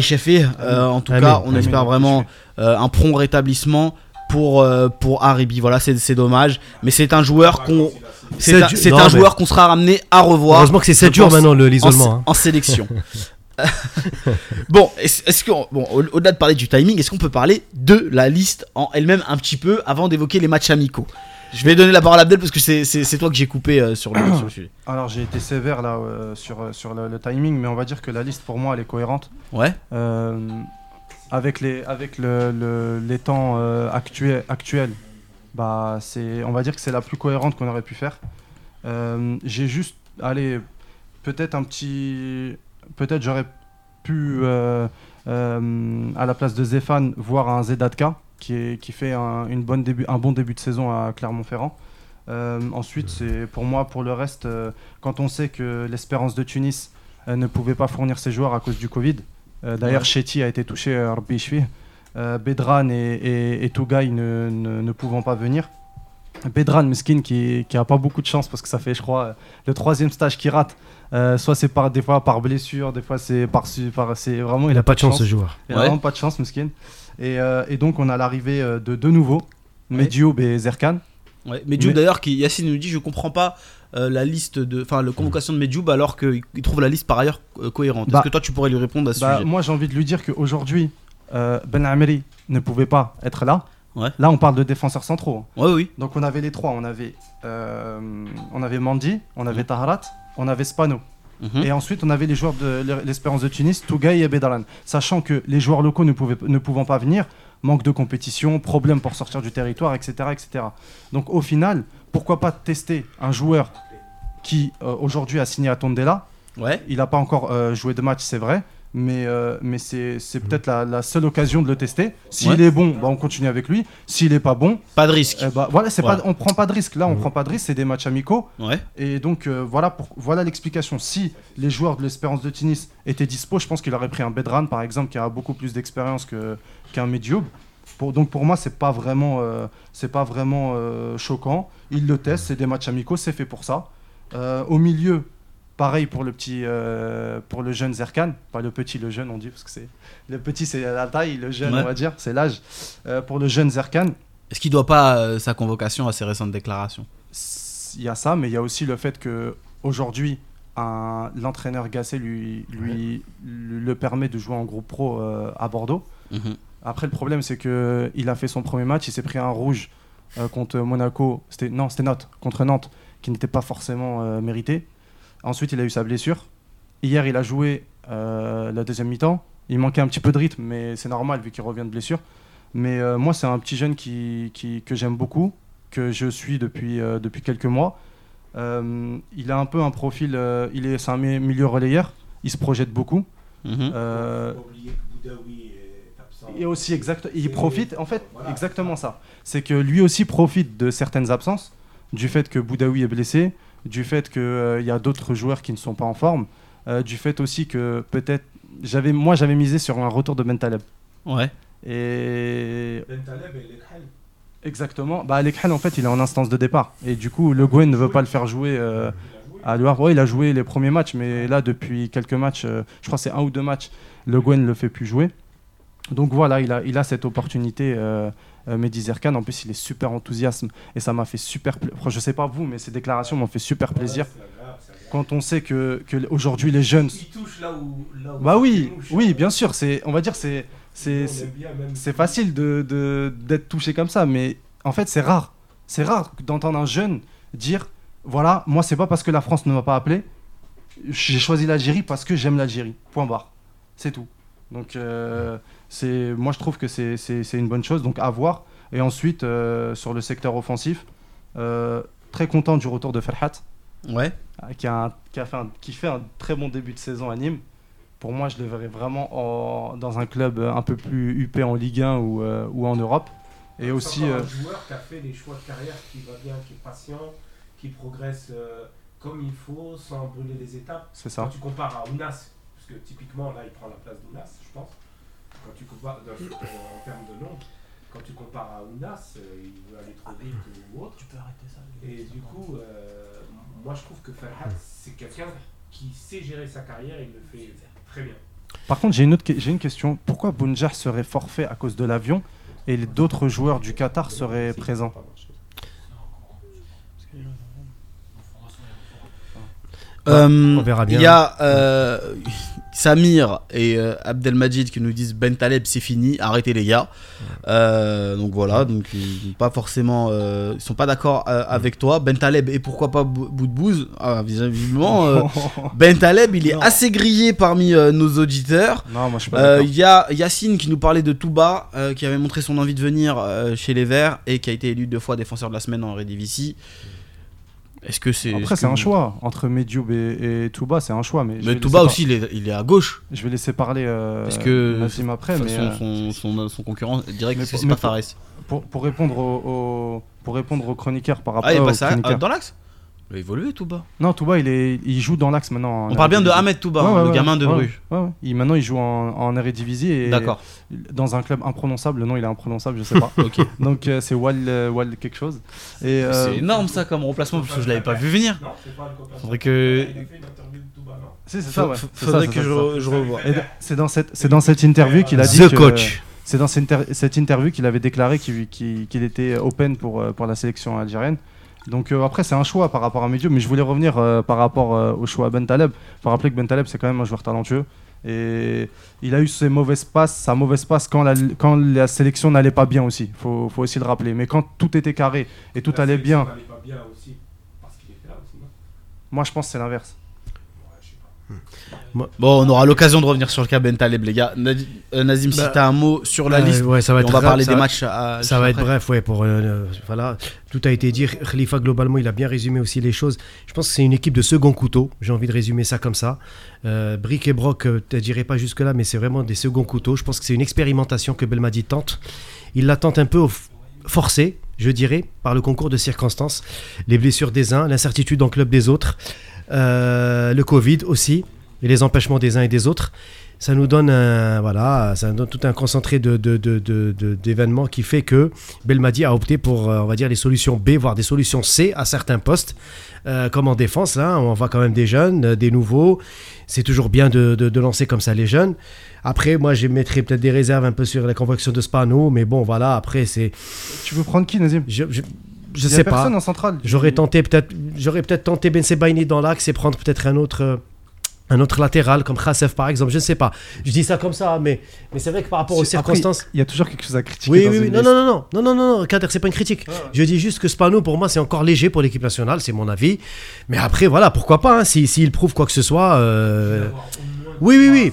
Shafi, euh, en tout Amin. cas, on Amin. espère vraiment un prompt rétablissement pour euh, pour Haribi. Voilà, c'est c'est dommage, mais c'est un joueur qu'on c'est un, joueur qu'on sera ramené à revoir. Heureusement que c'est je 7 jours pense, maintenant le- en, l'isolement. hein. en sélection. bon, est-ce que bon, au- au-delà de parler du timing, est-ce qu'on peut parler de la liste en elle-même un petit peu avant d'évoquer les matchs amicaux? Je vais donner la parole à Abdel parce que c'est- toi que j'ai coupé euh, sur, le, sur le sujet. Alors j'ai été sévère là euh, sur, euh, sur le, le timing, mais on va dire que la liste pour moi elle est cohérente. Ouais. Euh, avec les, avec le, le- les temps actuels, actuels bah, c'est, on va dire que c'est la plus cohérente qu'on aurait pu faire. J'ai juste, allez, peut-être un petit, peut-être j'aurais pu, euh, euh, à la place de Zéphane, voir un Zedatka qui, est, qui fait un, une bonne début, un bon début de saison à Clermont-Ferrand. Euh, ensuite, c'est pour moi, pour le reste, quand on sait que l'Espérance de Tunis ne pouvait pas fournir ses joueurs à cause du Covid, D'ailleurs, Ouais. Chetty a été touché à. Euh, Bedran et, et, et Tougaï ne, ne, ne pouvant pas venir. Bedran, Miskin, qui, qui a pas beaucoup de chance parce que ça fait, je crois, le troisième stage qu'il rate. Euh, soit c'est par, des fois par blessure, des fois c'est par, c'est vraiment Il a pas de chance ce joueur. Il a Ouais. vraiment pas de chance, Miskin. Et, euh, et donc on a l'arrivée euh, de deux nouveaux, Medioub et Zerkan. Ouais. Medjoub Mais- d'ailleurs, qui Yacine nous dit, je comprends pas euh, la liste de, enfin, la convocation de Medjoub alors qu'il il trouve la liste par ailleurs euh, cohérente. Bah, Est-ce que toi tu pourrais lui répondre à ce Bah, sujet? moi j'ai envie de lui dire qu'aujourd'hui, euh, Ben Ameri ne pouvait pas être là. Ouais. Là on parle de défenseurs centraux. Ouais, oui. Donc on avait les trois, on avait, euh, on avait Mandi, on avait Taharat, on avait Spano. Mhm. Et ensuite on avait les joueurs de l'Espérance de Tunis, Tougaï et Bedalan. Sachant que les joueurs locaux ne, pouvaient, ne pouvant pas venir, manque de compétition, problème pour sortir du territoire, etc. etc. Donc au final, pourquoi pas tester un joueur qui euh, aujourd'hui a signé à Tondela? Ouais. il n'a pas encore euh, joué de match, c'est vrai, mais, euh, mais c'est c'est peut-être la, la seule occasion de le tester. S'il Ouais. est bon, bah, on continue avec lui. S'il n'est pas bon, Pas de risque. eh bah, voilà, c'est pas, on prend pas de risque. Là, on Mhm. prend pas de risque, c'est des matchs amicaux. Ouais. Et donc, euh, voilà, pour, voilà l'explication. Si les joueurs de l'Espérance de Tunis étaient dispo, je pense qu'il aurait pris un Bedran, par exemple, qui a beaucoup plus d'expérience que- qu'un Medioub. Pour, donc pour moi, c'est pas vraiment, euh, c'est pas vraiment euh, choquant. Il le teste, c'est des matchs amicaux, c'est fait pour ça. Euh, au milieu, Pareil pour le petit, euh, pour le jeune Zerkan, pas le petit, le jeune on dit parce que c'est le petit c'est la taille, le jeune Ouais. on va dire, c'est l'âge. Euh, pour le jeune Zerkan, Est-ce qu'il doit pas euh, sa convocation à ses récentes déclarations? il y a ça, mais il y a aussi le fait que aujourd'hui l'entraîneur Gasset lui, le permet de jouer en groupe pro à Bordeaux. Mhm. Après, le problème, c'est que il a fait son premier match, il s'est pris un rouge contre Monaco. C'était non, c'était Nantes contre Nantes, qui n'était pas forcément mérité. Ensuite, il a eu sa blessure. Hier, il a joué euh, la deuxième mi-temps. Il manquait un petit peu de rythme, mais c'est normal vu qu'il revient de blessure. Mais euh, moi, c'est un petit jeune qui, qui- que j'aime beaucoup, que je suis depuis, euh, depuis quelques mois. Euh, il a un peu un profil, euh, il est, c'est un mi- milieu relayeur. Il se projette beaucoup. Absent. et aussi, exact, il profite, en fait, Voilà. exactement ça. C'est que lui aussi profite de certaines absences, du fait que Boudaoui est blessé, du fait qu'il y a d'autres joueurs qui ne sont pas en forme, euh, du fait aussi que peut-être, j'avais, moi j'avais misé sur un retour de Bentaleb. Ouais. Et Ben Taleb et Lekhal. exactement, bah Lekhan en fait il est en instance de départ. Et du coup, Le Guen ne veut pas le faire jouer euh, à Le Havre. Ouais, il a joué les premiers matchs, mais là depuis quelques matchs, euh, je crois que c'est un ou deux matchs, Le Guen ne le fait plus jouer. Donc voilà, il a, il a cette opportunité, euh, euh, Mehdi Zerkan. En plus, il est super enthousiasme et ça m'a fait super plaisir. Je sais pas vous, mais ces déclarations m'ont fait super plaisir. Quand on sait que, que aujourd'hui les jeunes. Il touche là où. Là où Bah oui, touche. oui, bien sûr. C'est, on va dire, c'est, c'est, facile de, de- d'être touché comme ça, mais en fait, c'est rare. C'est rare d'entendre un jeune dire voilà, moi, c'est pas parce que la France ne m'a pas appelé, j'ai choisi l'Algérie parce que j'aime l'Algérie. Point barre. C'est tout. Donc, euh, c'est, moi, je trouve que c'est, c'est- c'est une bonne chose. Donc, à voir. Et ensuite, euh, sur le secteur offensif, euh, très content du retour de Ferhat, Ouais. euh, qui, a un- qui, a fait un, qui fait un très bon début de saison à Nîmes. Pour moi, je le verrais vraiment en- dans un club euh, un peu plus huppé en Ligue 1 ou, euh, ou en Europe. Et C'est aussi, euh, un joueur qui a fait des choix de carrière qui va bien, qui est patient, qui progresse euh, comme il faut, sans brûler les étapes. c'est Quand ça. tu compares à Ounas, parce que typiquement là il prend la place d'Ounas, je pense. Quand tu compares dans- en termes de nombre, quand tu compares à Ounas, euh, il veut aller trop vite ou autre. Tu peux arrêter ça. Et du coup, euh, moi je trouve que Ferhat c'est quelqu'un qui sait gérer sa carrière, il le fait très bien. Par contre, j'ai une, autre, j'ai une question. Pourquoi Bounjar serait forfait à cause de l'avion et les d'autres joueurs du Qatar seraient présents Euh, On verra bien. Il y a euh, Samir et euh, Abdelmajid qui nous disent Ben Taleb c'est fini, arrêtez les gars. Euh, donc voilà, donc ils, pas forcément, euh, ils sont pas d'accord avec toi. Ben Taleb et pourquoi pas Bou- Boudbouz? Ah, Visiblement, Ben Taleb il est Non. assez grillé parmi nos auditeurs. non, moi je suis pas. Il y a Yacine qui nous parlait de Touba, qui avait montré son envie de venir chez les Verts et qui a été élu deux fois défenseur de la semaine en Redivisie. Est-ce que c'est. Après, c'est un choix. Entre Medioub et, et Touba, c'est un choix. Mais, Mais Touba aussi, il est, il est à gauche. Je vais laisser parler euh, Est-ce que- Nassim après. son, mais, euh, son, son, son concurrent direct, c'est pas Fares pour, pour répondre au, au- pour répondre aux chroniqueurs par rapport Ah, il est passé à- euh, dans l'axe? Il a évolué Touba. Non, Touba, il, est, il joue dans l'axe maintenant. en On parle bien de. Ahmed Touba, Ouais, hein, ouais, le ouais, gamin de ouais, Bruges. ouais, ouais. Il, maintenant, il joue en, en Eredivisie et D'accord, dans un club imprononçable. Le nom, il est imprononçable, je sais pas. Donc, euh, c'est Wal, euh, Wal quelque chose. Et, euh, C'est énorme ça comme remplacement parce que je l'avais pas vu venir. Non, c'est pas le. Faudrait que- Il a fait une interview de Touba, non si, c'est ça, ouais. Faudrait ça, que je, je de- C'est dans cette, c'est dans cette interview qu'il a dit The que- coach. C'est dans cette, inter- cette interview qu'il avait déclaré qu'il était open pour, euh, pour la sélection algérienne. Donc euh, après, c'est un choix par rapport à Medium, mais je voulais revenir euh, par rapport euh, au choix à Ben Taleb. faut rappeler que Ben Taleb, c'est quand même un joueur talentueux. Et il a eu ses mauvaises passes, sa mauvaise passe quand la, quand la sélection n'allait pas bien aussi. faut, faut aussi le rappeler. Mais quand tout était carré et tout La allait bien, pas bien aussi, parce qu'il était là aussi, moi je pense que c'est l'inverse. Ouais, je sais pas. Bon, on aura l'occasion de revenir sur le cas Taleb, les gars. Euh, Nazim, si Bah, t'as un mot sur la Euh, liste, ouais, ça va et être on va grave, parler des va- matchs. à- Ça va être bref, ouais, pour euh, euh, voilà, tout a été dit. Khalifa globalement, il a bien résumé aussi les choses. Je pense que c'est une équipe de second couteau. J'ai envie de résumer ça comme ça. Euh, Brick et Brock, je dirais pas jusque là, mais c'est vraiment des seconds couteaux. Je pense que c'est une expérimentation que Belmadi tente. Il la tente un peu au forcé, je dirais, par le concours de circonstances, les blessures des uns, l'incertitude en club des autres, euh, le Covid aussi et les empêchements des uns et des autres. ça nous donne un, voilà, ça nous donne tout un concentré de, de- de- de- de- d'événements qui fait que Belmadi a opté pour, euh, on va dire, les solutions B, voire des solutions C à certains postes, Euh, comme en défense. Là, on voit quand même des jeunes, des nouveaux. C'est toujours bien de, lancer comme ça les jeunes. Après, moi, je mettrais peut-être des réserves un peu sur la convocation de Spano, mais bon, voilà. Après, c'est, Tu veux prendre qui, Nazim? Je, je, je sais pas. personne en centrale. J'aurais tenté peut-être, j'aurais peut-être tenté Ben Sebaini dans l'axe et prendre peut-être un autre, euh, un autre latéral comme Khassef par exemple. Je ne sais pas. Je dis ça comme ça, mais, mais c'est vrai que par rapport aux circonstances. Il y a toujours quelque chose à critiquer. Oui, oui, Non, non, non, non, non, non, non, Kader, c'est pas une critique. Je dis juste que Spano, pour moi, c'est encore léger pour l'équipe nationale, c'est mon avis. Mais après, voilà, pourquoi pas, hein, si- s'il prouve quoi que ce soit. euh, Oui, oui, oui.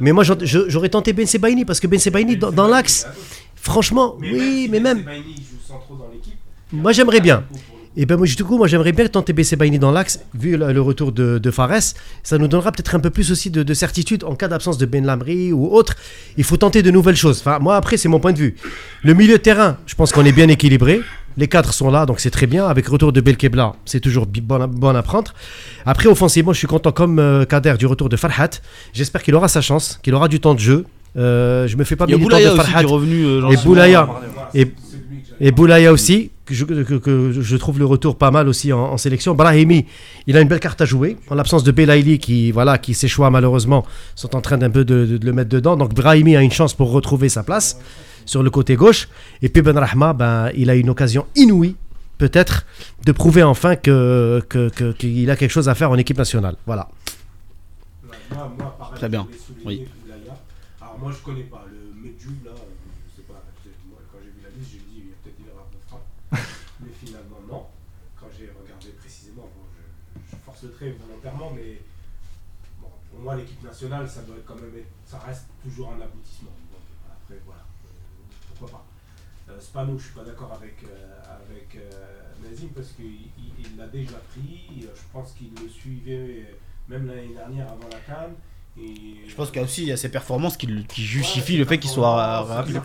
Mais moi, j'aurais tenté Ben Sebaini parce que Ben Sebaini, dans, dans l'axe, franchement, oui, mais même. Moi, j'aimerais bien. Et ben moi, du coup, moi j'aimerais bien tenter BC Baini dans l'axe, vu le, le retour de, de Fares. Ça nous donnera peut-être un peu plus aussi de, de certitude en cas d'absence de Ben Lamri ou autre. Il faut tenter de nouvelles choses. Enfin, moi, après, c'est mon point de vue. Le milieu de terrain, je pense qu'on est bien équilibré. Les cadres sont là, donc c'est très bien. Avec retour de Belkebla, c'est toujours bon, à- bon à prendre. Après, offensivement, je suis content comme euh, Kader du retour de Farhat. J'espère qu'il aura sa chance, qu'il aura du temps de jeu. Euh, je me fais pas militant de Boulaya aussi qui Farhat. est revenu. euh, Et. Boulaya. Et, et Boulaya aussi, que je, que- que je trouve le retour pas mal aussi en, en sélection. Brahimi, il a une belle carte à jouer. En l'absence de Belaïli, qui, voilà, qui ses choix malheureusement sont en train d'un peu de, de- de le mettre dedans. Donc Brahimi a une chance pour retrouver sa place sur le côté gauche. Et puis Ben Rahma, ben, il a une occasion inouïe, peut-être, de prouver enfin que, que- que- qu'il a quelque chose à faire en équipe nationale. Voilà. Moi, moi, pareil, Très bien. Alors moi je connais pas le Medjoub là, euh, je sais pas, peut-être, moi, quand j'ai vu la liste, j'ai dit il y a peut-être une erreur de frappe. mais finalement non. Quand j'ai regardé précisément, bon, je, je force le trait volontairement, mais bon, pour moi l'équipe nationale ça doit quand même être, ça reste toujours un aboutissement. Après voilà, euh, pourquoi pas. Euh, Spano, je suis pas d'accord avec, euh, avec euh, Nazim parce qu'il il- il l'a déjà pris. Je pense qu'il le suivait même l'année dernière avant la Cannes. Et... Je pense qu'il y a aussi il y a ces performances qui, qui justifient le fait qu'il soit rappelé.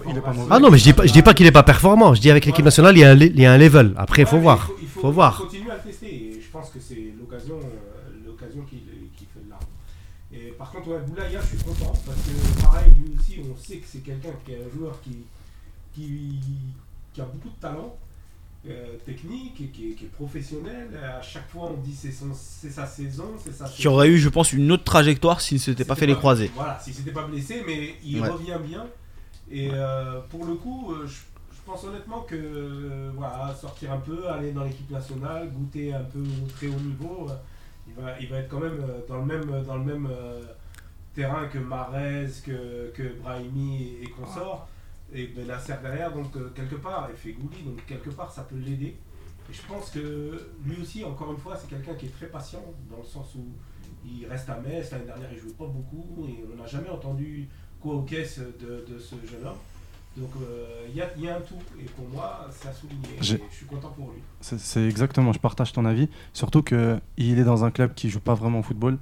Ah non, mais je dis pas, je dis pas qu'il est pas performant. Je dis avec l'équipe nationale, il y a un, il y a un level. Après, il faut Ouais, mais voir. Il faut, Faut voir. continuer à le tester. Et je pense que c'est l'occasion, l'occasion qui, qui fait de l'arme. Et par contre, ouais, Boulaya, je suis content parce que pareil, lui aussi, on sait que c'est quelqu'un qui est un joueur qui, qui, qui a beaucoup de talent. euh, technique et qui est, qui est professionnel à chaque fois on dit c'est son c'est sa saison c'est sa Qui aurait eu, je pense, une autre trajectoire s'il ne s'était pas fait les croisés. voilà, s'il s'était pas blessé, mais il Ouais. revient bien. Et euh, pour le coup, euh, je, je pense honnêtement que voilà, sortir un peu, aller dans l'équipe nationale, goûter un peu au très haut niveau, il va être quand même euh, dans le même, même euh, terrain que Marez, que, Brahimi et, consorts. Et Benasser derrière, donc euh, quelque part, et Fegouli, donc quelque part ça peut l'aider. Et je pense que lui aussi, encore une fois, c'est quelqu'un qui est très patient, dans le sens où il reste à Metz, l'année dernière il jouait pas beaucoup, et on n'a jamais entendu quoi aux caisses de, de ce jeune homme. Donc euh, il y, a, il y a un tout, et pour moi, c'est à souligner. Je suis content pour lui. C'est exactement, je partage ton avis. Surtout que il est dans un club qui joue pas vraiment au football.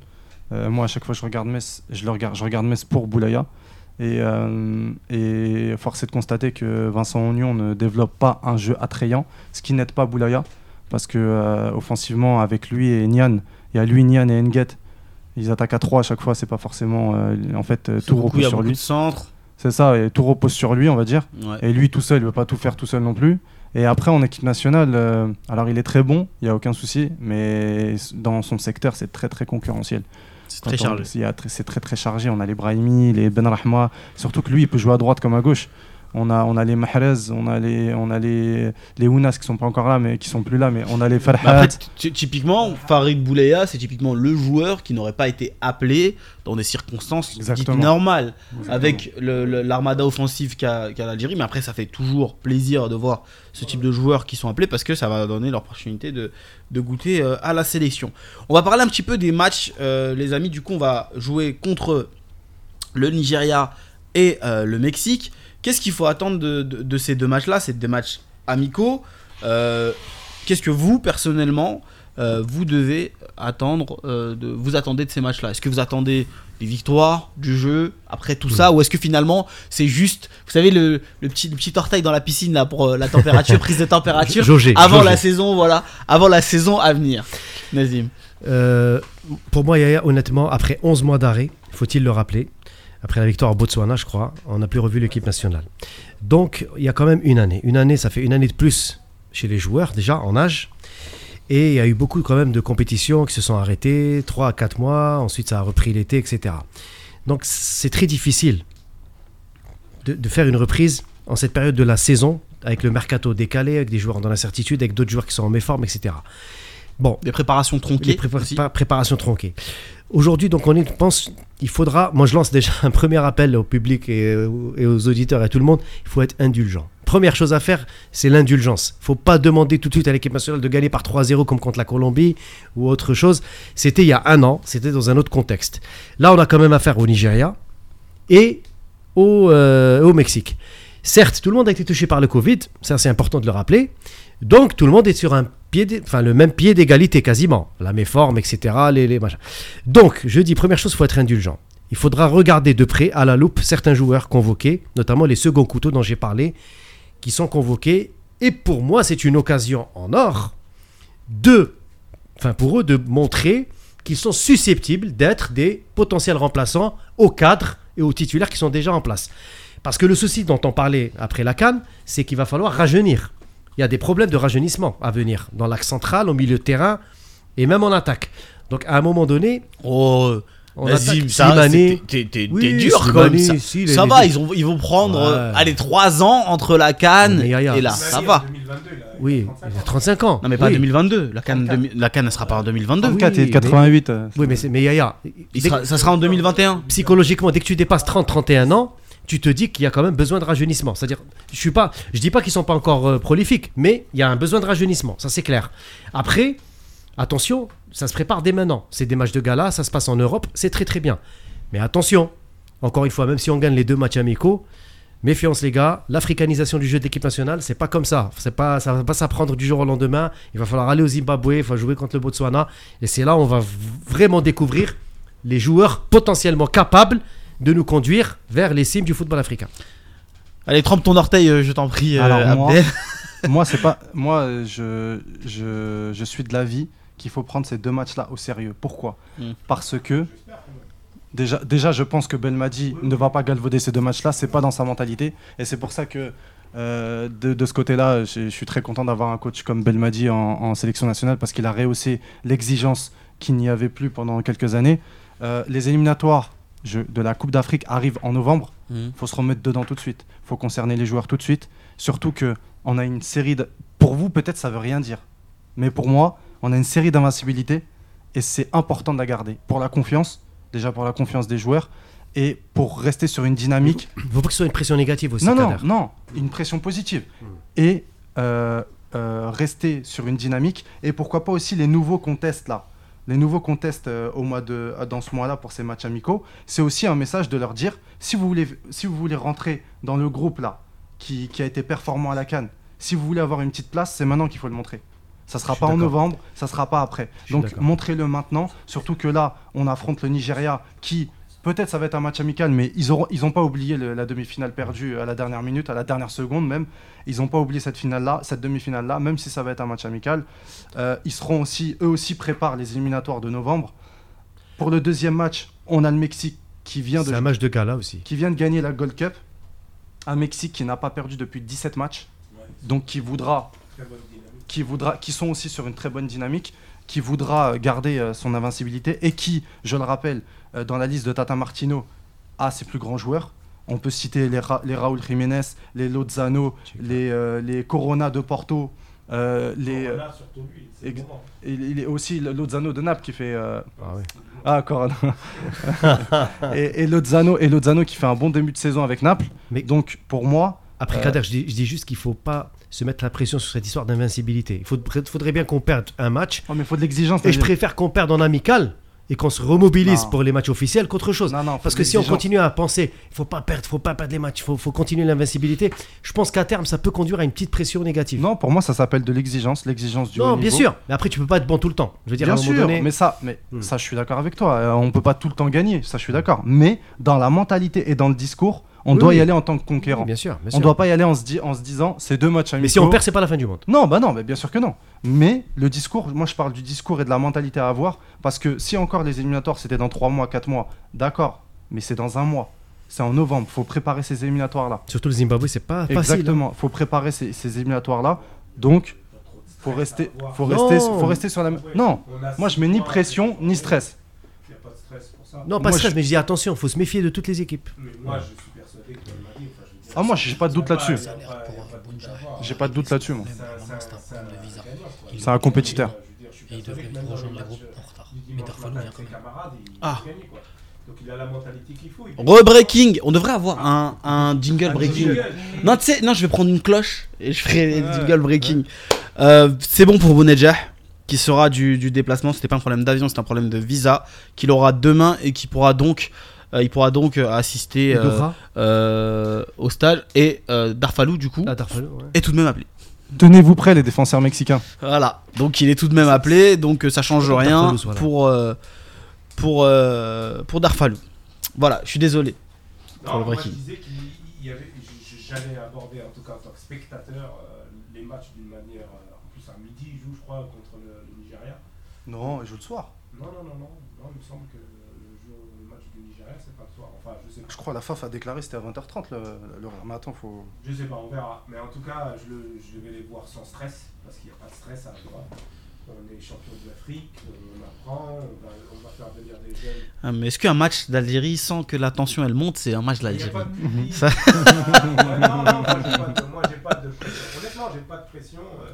Euh, moi, à chaque fois que je regarde Metz, je, le regarde, je regarde Metz pour Boulaya. Et, euh, et force est de constater que Vincent Ognon ne développe pas un jeu attrayant, ce qui n'aide pas Boulaya. Parce que euh, offensivement, avec lui et Nian, il y a lui, Nian et Nguet. Ils attaquent à 3 à chaque fois, c'est pas forcément. euh, en fait, euh, tout Beaucoup, il y repose a sur de lui. centres. C'est ça, et tout repose sur lui, on va dire. Ouais. Et lui tout seul, il veut pas tout faire tout seul non plus. Et après, en équipe nationale, euh, alors il est très bon, il n'y a aucun souci, mais dans son secteur, c'est très très concurrentiel. C'est très on- chargé. C'est très très chargé. On a les Brahimi, les Ben Rahma, surtout que lui, il peut jouer à droite comme à gauche. On a, on a les Mahrez, on a les, on a les, les Ounas qui sont pas encore là, mais qui sont plus là, mais on a les Bah Farhat. après, typiquement, Farid Boulaya, c'est typiquement le joueur qui n'aurait pas été appelé dans des circonstances dites Exactement. normales avec l'armada offensive qu'a qu'a l'Algérie. Mais après, ça fait toujours plaisir de voir ce type de joueurs qui sont appelés parce que ça va donner l'opportunité de, de goûter euh, à la sélection. On va parler un petit peu des matchs, euh, les amis. Du coup, on va jouer contre le Nigeria et euh, le Mexique. Qu'est-ce qu'il faut attendre de, de- de ces deux matchs-là C'est des matchs amicaux. Euh, Qu'est-ce que vous, personnellement, euh, vous devez attendre, euh, de, vous attendez de ces matchs-là? Est-ce que vous attendez des victoires, du jeu, après tout ça Ou est-ce que finalement, c'est juste, vous savez, le, le petit, le petit orteil dans la piscine là, pour euh, la température, prise de température Jauger, avant la saison, voilà, avant la saison à venir Nazim. Pour moi, Yaya, honnêtement, après 11 mois d'arrêt, faut-il le rappeler, Après la victoire au Botswana, je crois, on n'a plus revu l'équipe nationale. Donc, il y a quand même une année. Une année, ça fait une année de plus chez les joueurs, déjà, en âge. Et il y a eu beaucoup quand même de compétitions qui se sont arrêtées, 3 à 4 mois, ensuite ça a repris l'été, etc. Donc c'est très difficile de, de faire une reprise en cette période de la saison, avec le mercato décalé, avec des joueurs dans l'incertitude, avec d'autres joueurs qui sont en méforme, etc. Bon, Des préparations tronquées. prépa- aussi. pa- préparations tronquées. Aujourd'hui, donc, on pense, il faudra. Moi, je lance déjà un premier appel au public et, aux auditeurs et à tout le monde. Il faut être indulgent. Première chose à faire, c'est l'indulgence. Il faut pas demander tout de suite à l'équipe nationale de gagner par 3-0 comme contre la Colombie ou autre chose. C'était il y a un an, c'était dans un autre contexte. Là, on a quand même affaire au Nigeria et au, euh, au Mexique. Certes, tout le monde a été touché par le Covid, ça c'est important de le rappeler. Donc tout le monde est sur un pied, enfin le même pied d'égalité quasiment, la méforme, etc. Donc je dis première chose, il faut être indulgent. Il faudra regarder de près à la loupe certains joueurs convoqués, notamment les seconds couteaux dont j'ai parlé, qui sont convoqués. Et pour moi, c'est une occasion en or de, enfin pour eux, de montrer qu'ils sont susceptibles d'être des potentiels remplaçants aux cadres et aux titulaires qui sont déjà en place. Parce que le souci dont on parlait après la Cannes, c'est qu'il va falloir rajeunir. Il y a des problèmes de rajeunissement à venir dans l'axe central, au milieu de terrain et même en attaque. Donc à un moment donné, Oh, attaque ça, t'es t'es- Oui, t'es dur Slimani, comme ça. si, les- ça les va, deux. ils, ont, ils vont prendre euh, Ouais. allez, 3 ans entre la Cannes Mais Yaya, et là. Ça va. Oui, il a 35 ans. Non, mais pas oui. 2022. La Cannes, demi- la Cannes, elle sera pas en 2022. Ah oui, 4 et mais- 88. euh, Oui, mais, c'est- mais Yaya, Il dès- sera- ça sera en 2021. psychologiquement, dès que tu dépasses 30-31 ans, tu te dis qu'il y a quand même besoin de rajeunissement. C'est-à-dire, je suis pas, je dis pas qu'ils sont pas encore euh, prolifiques, mais il y a un besoin de rajeunissement, ça c'est clair. Après, attention, ça se prépare dès maintenant. C'est des matchs de gala, ça se passe en Europe, c'est très très bien. Mais attention, encore une fois, même si on gagne les deux matchs amicaux, méfiance les gars, l'africanisation du jeu d'équipe nationale, c'est pas comme ça. C'est pas, ça va pas s'apprendre du jour au lendemain. Il va falloir aller au Zimbabwe, il faut jouer contre le Botswana, et c'est là où on va vraiment découvrir les joueurs potentiellement capables de nous conduire vers les cimes du football africain. Allez, trempe ton orteil, euh, je t'en prie, euh, Alors, moi- Abdel. moi, c'est pas. Moi, euh, je, je, je suis de l'avis qu'il faut prendre ces deux matchs-là au sérieux. Pourquoi? Mm. Parce que déjà, déjà, je pense que Belmadi ne va pas galvauder ces deux matchs-là. C'est pas dans sa mentalité, et c'est pour ça que euh, de, de ce côté-là, je, je suis très content d'avoir un coach comme Belmadi en, en sélection nationale parce qu'il a rehaussé l'exigence qu'il n'y avait plus pendant quelques années. Euh, les éliminatoires je- de la Coupe d'Afrique arrivent en novembre Mhm. faut se remettre dedans tout de suite. faut concerner les joueurs tout de suite. Surtout que on a une série de... Pour vous, peut-être, ça veut rien dire. Mais pour moi, on a une série d'invincibilité et c'est important de la garder. Pour la confiance, déjà pour la confiance des joueurs et pour rester sur une dynamique. Il ne faut pas que ce soit une pression négative aussi. Non, non, non, une pression positive. Et euh, euh, rester sur une dynamique et pourquoi pas aussi les nouveaux contests là. Les nouveaux contests euh, au mois de, euh, dans ce mois-là pour ces matchs amicaux, c'est aussi un message de leur dire si vous voulez, si vous voulez rentrer dans le groupe là qui, qui a été performant à la Cannes, si vous voulez avoir une petite place, c'est maintenant qu'il faut le montrer. Ça sera Je suis pas en novembre, ça sera pas après. Donc montrez-le maintenant, surtout que là, on affronte le Nigeria qui peut-être ça va être un match amical, mais ils auront, ils ont pas oublié le- la demi-finale perdue à la dernière minute, à la dernière seconde même. Ils n'ont pas oublié cette finale-là, cette demi-finale-là, même si ça va être un match amical. Euh, ils seront aussi, eux aussi préparent les éliminatoires de novembre. Pour le deuxième match, on a le Mexique qui vient de C'est un match de gala aussi. qui vient de gagner la Gold Cup. Un Mexique qui n'a pas perdu depuis 17 matchs. Donc qui voudra, qui voudra, qui sont aussi sur une très bonne dynamique, qui voudra euh, garder euh, son invincibilité et qui, je le rappelle, euh, dans la liste de Tata Martino, a ses plus grands joueurs. On peut citer les, Ra- les Raúl Jiménez, les Lozano, les, euh, les Corona de Porto, euh, les, euh, ex- et il est aussi le Lozano de Naples qui fait euh, Ah ouais. ah, Corona. et, et Lozano, et Lozano qui fait un bon début de saison avec Naples. Mais- Donc pour moi, Après Euh, Kader, je dis, je dis juste qu'il faut pas se mettre la pression sur cette histoire d'invincibilité. Il faudrait, faudrait bien qu'on perde un match. oh, mais il faut de l'exigence. Et je préfère qu'on perde en amical et qu'on se remobilise Non. pour les matchs officiels qu'autre chose. Non, non, Parce que si on continue à penser, il faut pas perdre, faut pas perdre les matchs, il faut, faut continuer l'invincibilité, je pense qu'à terme, ça peut conduire à une petite pression négative. Non, pour moi, ça s'appelle de l'exigence, l'exigence du haut Non, bien niveau. sûr. Mais après, tu peux pas être bon tout le temps. Je veux dire, Bien à un moment sûr, donné. mais ça, mais Hmm. ça, je suis d'accord avec toi. Euh, on peut pas tout le temps gagner, ça, je suis d'accord. Mais dans la mentalité et dans le discours, on Oui, doit y aller en tant que conquérant. Oui, bien sûr. bien on sûr. doit pas y aller en se, di- en se disant, c'est deux matchs amicaux. Mais si on perd, c'est pas la fin du monde. Non, bah non, mais bien sûr que non. Mais le discours, moi je parle du discours et de la mentalité à avoir, parce que si encore les éliminatoires c'était dans 3 mois, 4 mois, d'accord, mais c'est dans un mois. c'est en novembre. faut préparer ces éliminatoires-là. Surtout le Zimbabwe, c'est pas facile. hein. Exactement. faut préparer ces, ces éliminatoires-là. Donc, faut rester, faut rester, faut rester sur la. même- Non, moi je mets ni pression ni stress. Il n'y a pas de stress pour ça. Non, pas Moi, stress, je- mais je dis attention, faut se méfier de toutes les équipes. Mais moi, je suis persuadé que Ah, moi, j'ai pas de doute là-dessus. J'ai pas de doute là-dessus, moi. C'est un- compétiteur. Et il dans rejoindre le groupes en retard. Mais Darfalou vient quand même. Ah. Donc il a la mentalité qu'il faut. Rebreaking, on devrait avoir un, un jingle Un breaking. jingle. Non, tu sais, non, je vais prendre une cloche et je ferai le jingle breaking. Euh, c'est bon pour Bounedjah, qui sera du, du déplacement. C'était pas un problème d'avion, c'est un problème de visa qu'il aura demain et qui pourra donc, euh, il pourra donc euh, assister euh, euh, au stage. Et euh, Darfalou, du coup, Darfalou, ouais. est tout de même appelé. Tenez-vous prêts, les défenseurs mexicains. Voilà, donc il est tout de même appelé, donc ça change rien voilà. pour, euh, pour, euh, pour Darfalou. Voilà, je suis désolé. Non, Pour le moi, breaking. je disais qu'il y avait, je- je- j'allais aborder en tout cas en tant que spectateur euh, les matchs d'une manière, euh, en plus à midi ils jouent je crois contre le, le Nigeria. Non, il joue le soir. Non non non non, non il me semble que le, jeu, le match du Nigeria c'est pas le soir, enfin je sais pas. Je crois la FAF a déclaré c'était à 20h30 le- l'horaire. Mais attends, faut. Je sais pas, on verra. Mais en tout cas je, le- je vais les voir sans stress parce qu'il n'y a pas de stress à Doha. On est champion d'Afrique, on apprend, on va, on va faire venir des jeunes. Ah, mais est-ce qu'un match d'Algérie sans que la tension elle monte, c'est un match de. Ça- Euh, non, non, moi, j'ai pas de- moi j'ai pas de pression. Honnêtement, j'ai pas de pression euh,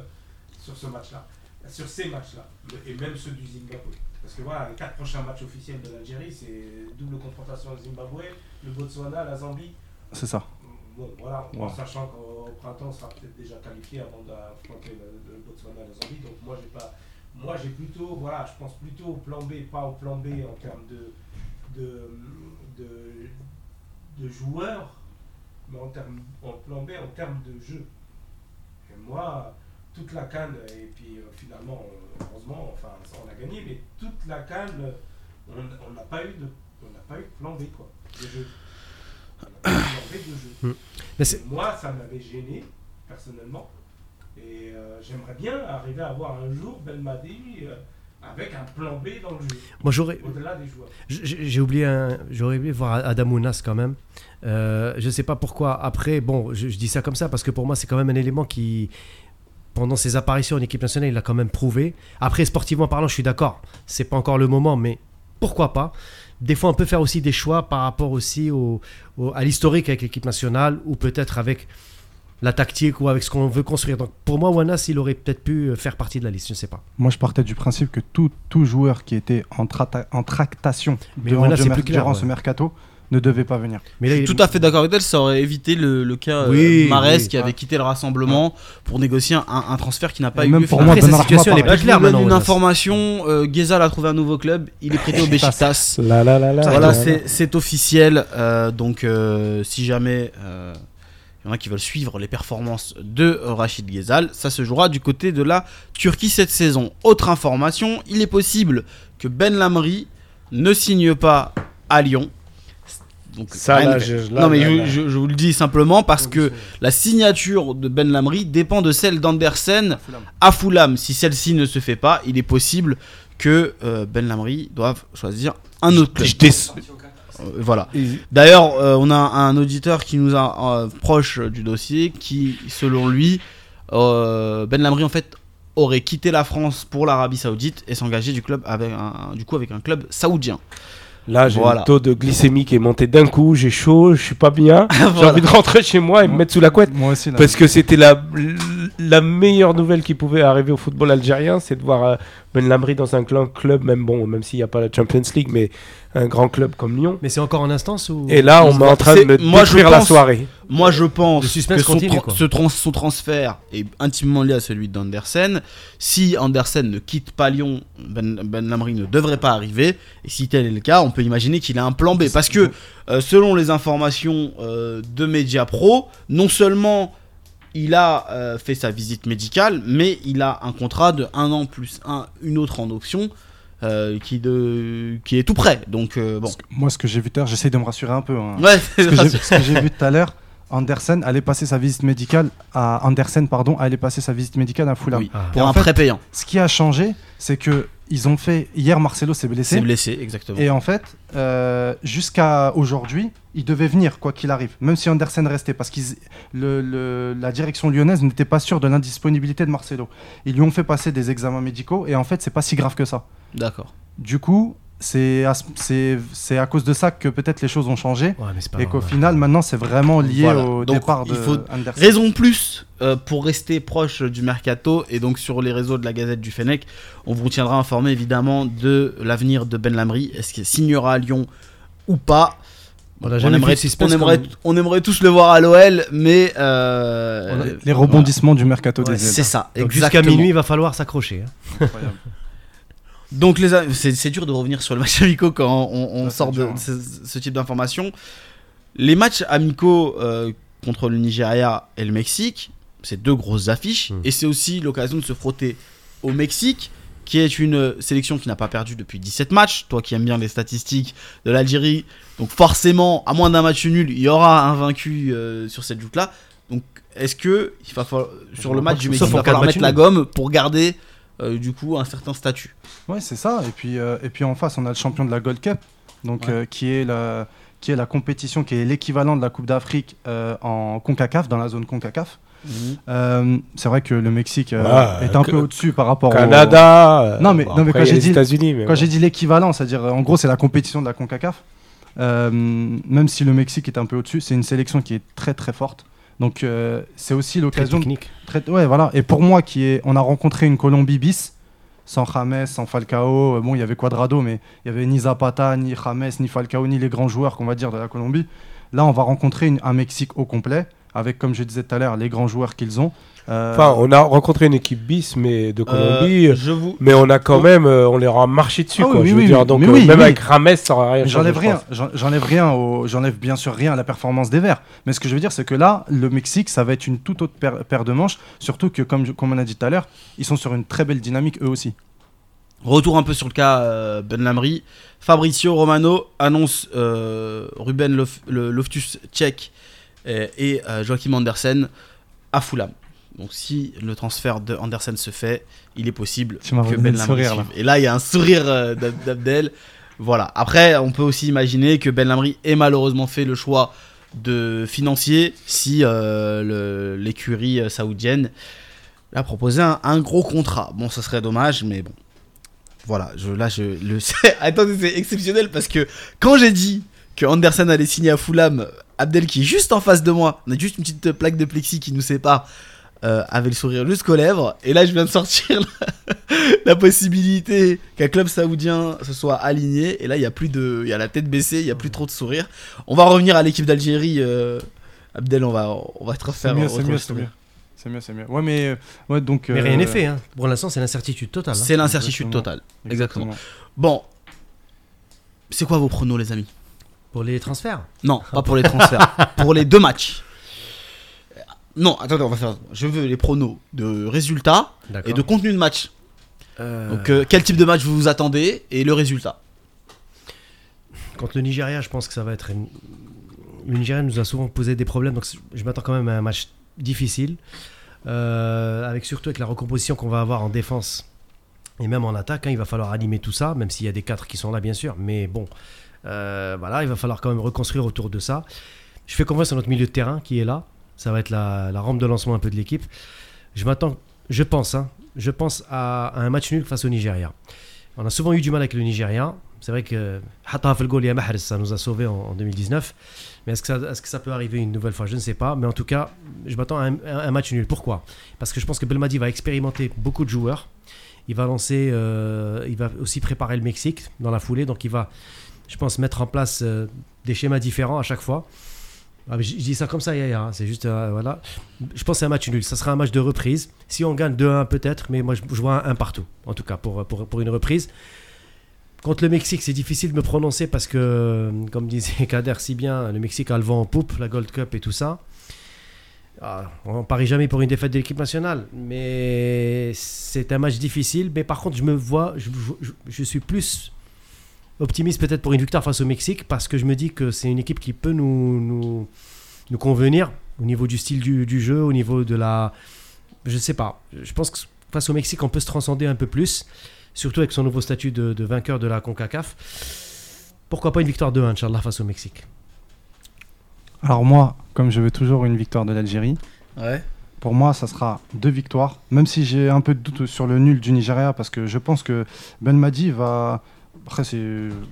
sur ce match-là. Sur ces matchs-là. Et même ceux du Zimbabwe. Parce que voilà, les quatre prochains matchs officiels de l'Algérie, c'est double confrontation au Zimbabwe, le Botswana, la Zambie. C'est ça. Bon, voilà, en Ouais. sachant qu'au au printemps, on sera peut-être déjà qualifié avant d'affronter le, le Botswana et la Zambie. Donc moi, j'ai pas, moi, j'ai plutôt, voilà, je pense plutôt au plan B, pas au plan B en termes de, de, de, de joueurs, mais en termes, en plan B en termes de jeu. Et moi, toute la canne, et puis euh, finalement, euh, heureusement, enfin, on a gagné, mais toute la canne, on n'a pas eu de, on n'a pas eu de plan B quoi, de jeu. On n'a pas eu de plan B de jeu. C'est- Moi, ça m'avait gêné, personnellement. Et euh, j'aimerais bien arriver à voir un jour Belmadi euh, avec un plan B dans le jeu, Moi, j'aurais. au-delà des joueurs. J'ai oublié un, j'aurais oublié voir Adam Ounas quand même. Euh, je sais pas pourquoi. Après, bon, je, je dis ça comme ça parce que pour moi c'est quand même un élément qui, pendant ses apparitions en équipe nationale, il a quand même prouvé. Après, sportivement parlant, je suis d'accord. C'est pas encore le moment, mais pourquoi pas Des fois, on peut faire aussi des choix par rapport aussi au, au- à l'historique avec l'équipe nationale ou peut-être avec la tactique ou avec ce qu'on veut construire. Donc pour moi, Ounas, il aurait peut-être pu faire partie de la liste. Je sais pas. Moi, je partais du principe que tout, tout joueur qui était en, tractation Mais durant, mer- clair, ouais. ce mercato ne devait pas venir. Mais Je là, suis il- tout à fait d'accord avec elle, ça aurait évité le, le cas euh, Oui, Marès oui. qui avait quitté le rassemblement pour négocier un, un transfert qui n'a pas Et eu même lieu. pour. Après, moi, sa situation, elle est Arfa, Là, plus je claire maintenant. une information, euh, Ghezal a trouvé un nouveau club, il est prêté au Besiktas. Là, là, là, là, Voilà, c'est c'est officiel. euh, donc, euh, si jamais euh, il y en a qui veulent suivre les performances de euh, Rachid Ghezal, ça se jouera du côté de la Turquie cette saison. Autre information, il est possible que Ben Lamri ne signe pas à Lyon. Donc, Ça, rien là, ne- je- là, non mais là, je, là. je- je vous le dis simplement parce que la signature de Ben Lamri dépend de celle d'Andersen à Fulham. Si celle-ci ne se fait pas, il est possible que euh, Ben Lamri doive choisir un autre club. Euh, voilà. D'ailleurs, euh, on a un auditeur qui nous a euh, proche du dossier, qui, selon lui, euh, Ben Lamri en fait aurait quitté la France pour l'Arabie Saoudite et s'engager du club avec un, du coup avec un club saoudien. Là, j'ai Voilà. le taux de glycémie qui est monté d'un coup, j'ai chaud, je suis pas bien. J'ai envie de rentrer chez moi et me mettre sous la couette. Moi aussi, là. Parce que c'était la, la meilleure nouvelle qui pouvait arriver au football algérien, c'est de voir euh, Ben Lamri dans un club, même bon, même s'il n'y a pas la Champions League, mais un grand club comme Lyon. Mais c'est encore en instance ou Et là, on est en train de me moi, je détruire la pense- soirée. Moi, je pense que son, continue, tra- quoi. ce trans- son transfert est intimement lié à celui d'Andersen. Si Andersen ne quitte pas Lyon, Ben, ben Lamry ne devrait pas arriver. Et si tel est le cas, on peut imaginer qu'il a un plan B. Parce que, euh, selon les informations euh, de Media Pro, non seulement il a euh, fait sa visite médicale, mais il a un contrat de un an plus un, une autre en option euh, qui, de, qui est tout prêt. Donc, euh, bon. Moi, ce que j'ai vu tout à l'heure, j'essaie de me rassurer un peu. hein. Ouais, Ce que j'ai- vu tout à l'heure, Andersen allait passer sa visite médicale à Andersen, pardon, allait passer sa visite médicale à Fulham. Oui, Ah. pour en un fait- prêt payant. Ce qui a changé, c'est que ils ont fait. Hier, Marcelo s'est blessé. C'est blessé, exactement. Et en fait, euh, jusqu'à aujourd'hui, il devait venir, quoi qu'il arrive, même si Andersen restait, parce que la direction lyonnaise n'était pas sûre de l'indisponibilité de Marcelo. Ils lui ont fait passer des examens médicaux, et en fait, c'est pas si grave que ça. D'accord. Du coup, c'est à, c'est, c'est à cause de ça que peut-être les choses ont changé, Ouais, mais c'est pas et qu'au final, maintenant, c'est vraiment lié Voilà. au Donc, départ il de faut Andersen. Raison plus euh, pour rester proche du mercato et donc sur les réseaux de la Gazette du Fennec, on vous tiendra informé évidemment de l'avenir de Ben Lamry. Est-ce qu'il signera à Lyon ou pas? On aimerait, de suspense on, aimerait, comme- on aimerait tous le voir à l'OL, mais euh, Les rebondissements du mercato Ouais, des c'est ailes. ça. Donc jusqu'à minuit, il va falloir s'accrocher. hein. Donc les c'est dur de revenir sur le match amicaux quand on, sort de hein. ce, ce type d'informations. Les matchs amicaux euh, contre le Nigeria et le Mexique, c'est deux grosses affiches Mm. et c'est aussi l'occasion de se frotter au Mexique qui est une sélection qui n'a pas perdu depuis 17 matchs. Toi qui aimes bien les statistiques de l'Algérie, donc forcément, à moins d'un match nul, il y aura un vaincu euh, sur cette joute-là. Donc est-ce que il va falloir, sur le match du Mexique, il va falloir mettre la gomme pour garder euh, du coup un certain statut Ouais, c'est ça. Et puis, euh, et puis en face, on a le champion de la Gold Cup, donc Ouais. euh, qui est la qui est la compétition qui est l'équivalent de la Coupe d'Afrique euh, en Concacaf dans la zone Concacaf. Euh, c'est vrai que le Mexique euh, est un que- peu au-dessus par rapport au Canada. Non, mais- bon, non, mais après, quand j'ai dit- Quand bon. j'ai dit l'équivalent, c'est-à-dire en gros c'est la compétition de la CONCACAF, euh, même si le Mexique est un peu au-dessus, c'est une sélection qui est très très forte. Donc euh, c'est aussi Très l'occasion technique. très- ouais voilà et pour moi qui est on a rencontré une Colombie bis sans James, sans Falcao, euh, bon il y avait Cuadrado mais il y avait ni Zapata, ni James, ni Falcao, ni les grands joueurs qu'on va dire de la Colombie. Là on va rencontrer une- un Mexique au complet avec comme je disais tout à l'heure les grands joueurs qu'ils ont. Euh, Enfin, on a rencontré une équipe bis, mais de Colombie. Euh, je vous Mais on a quand même, euh, on les a marché dessus, Ah oui, quoi. oui, je veux oui, dire, donc même oui. avec Rames, ça aurait rien. J'enlève je rien, j'enlève rien, au- j'enlève bien sûr rien à la performance des Verts. Mais ce que je veux dire, c'est que là, le Mexique, ça va être une toute autre paire, paire de manches. Surtout que, comme, je- comme on a dit tout à l'heure, ils sont sur une très belle dynamique eux aussi. Retour un peu sur le cas euh, Ben Lamry. Fabricio Romano annonce euh, Ruben Lof- le- Loftus Check et, et, euh, Joachim Andersen à Fulham. Donc si le transfert de Andersen se fait, il est possible que Ben Lamry. Et là, il y a un sourire euh, d'Ab- d'Abdel. Voilà. Après, on peut aussi imaginer que Ben Lamry ait malheureusement fait le choix de financier si euh, l'écurie euh, saoudienne a proposé un, un gros contrat. Bon, ça serait dommage, mais bon. Voilà, je, là, je le sais. Attendez, c'est exceptionnel parce que quand j'ai dit que Anderson allait signer à Fulham, Abdel, qui est juste en face de moi, on a juste une petite plaque de plexi qui nous sépare, euh, avait le sourire jusqu'aux lèvres. Et là, je viens de sortir la, la possibilité qu'un club saoudien se soit aligné. Et là, il y a plus de, il y a la tête baissée, il y a plus trop de sourire. On va revenir à l'équipe d'Algérie. euh, Abdel, on va, on va te refaire. mieux, c'est mieux, c'est mieux. C'est mieux, c'est mieux. Ouais, mais, euh, ouais, donc. Mais euh, rien n'est fait. Hein. Pour l'instant, c'est l'incertitude totale. hein. C'est l'incertitude Exactement. totale. Exactement. Bon, c'est quoi vos pronos, les amis? Pour les transferts. Non, pas pour les transferts. pour les deux matchs. Non, attendez, on va faire. Je veux les pronos de résultats et de contenu de match. Euh, Donc, euh, quel type de match vous vous attendez et le résultat Contre le Nigeria, je pense que ça va être. une- Le Nigeria nous a souvent posé des problèmes, donc je m'attends quand même à un match difficile. Euh, avec surtout avec la recomposition qu'on va avoir en défense et même en attaque, hein, il va falloir animer tout ça, même s'il y a des quatre qui sont là, bien sûr. Mais bon, voilà, il va falloir quand même reconstruire autour de ça. Je fais confiance à notre milieu de terrain qui est là. Ça va être la, rampe de lancement un peu de l'équipe. Je m'attends, je pense, hein, je pense à, un match nul face au Nigeria. On a souvent eu du mal avec le Nigeria. C'est vrai que ça nous a sauvés en, en 2019. Mais est-ce que, ça, est-ce que ça peut arriver une nouvelle fois? Je ne sais pas. Mais en tout cas, je m'attends à un, à un match nul. Pourquoi? Parce que je pense que Belmadi va expérimenter beaucoup de joueurs. Il va lancer, euh, il va aussi préparer le Mexique dans la foulée. Donc il va, je pense, mettre en place euh, des schémas différents à chaque fois. Ah, je, dis ça comme ça, Yaya, hein. c'est juste, euh, voilà. Je pense que c'est un match nul. Ça sera un match de reprise. Si on gagne 2-1 peut-être, mais moi je, je vois un, un partout, en tout cas, pour, pour, pour une reprise. Contre le Mexique, c'est difficile de me prononcer parce que, euh, comme disait Kader si bien, le Mexique a le vent en poupe, la Gold Cup et tout ça. Ah, on parie jamais pour une défaite de l'équipe nationale, mais c'est un match difficile. Mais par contre, je me vois, je suis plus optimiste peut-être pour une victoire face au Mexique parce que je me dis que c'est une équipe qui peut nous, nous, nous convenir au niveau du style du, du jeu, au niveau de la. Je sais pas. Je pense que face au Mexique, on peut se transcender un peu plus. surtout avec son nouveau statut de, de vainqueur de la CONCACAF. Pourquoi pas une victoire 2-1, Inch'Allah, face au Mexique? Alors moi, comme je veux toujours une victoire de l'Algérie, Ouais. pour moi, ça sera deux victoires. Même si j'ai un peu de doute sur le nul du Nigeria, parce que je pense que Ben Madi va. Après, c'est,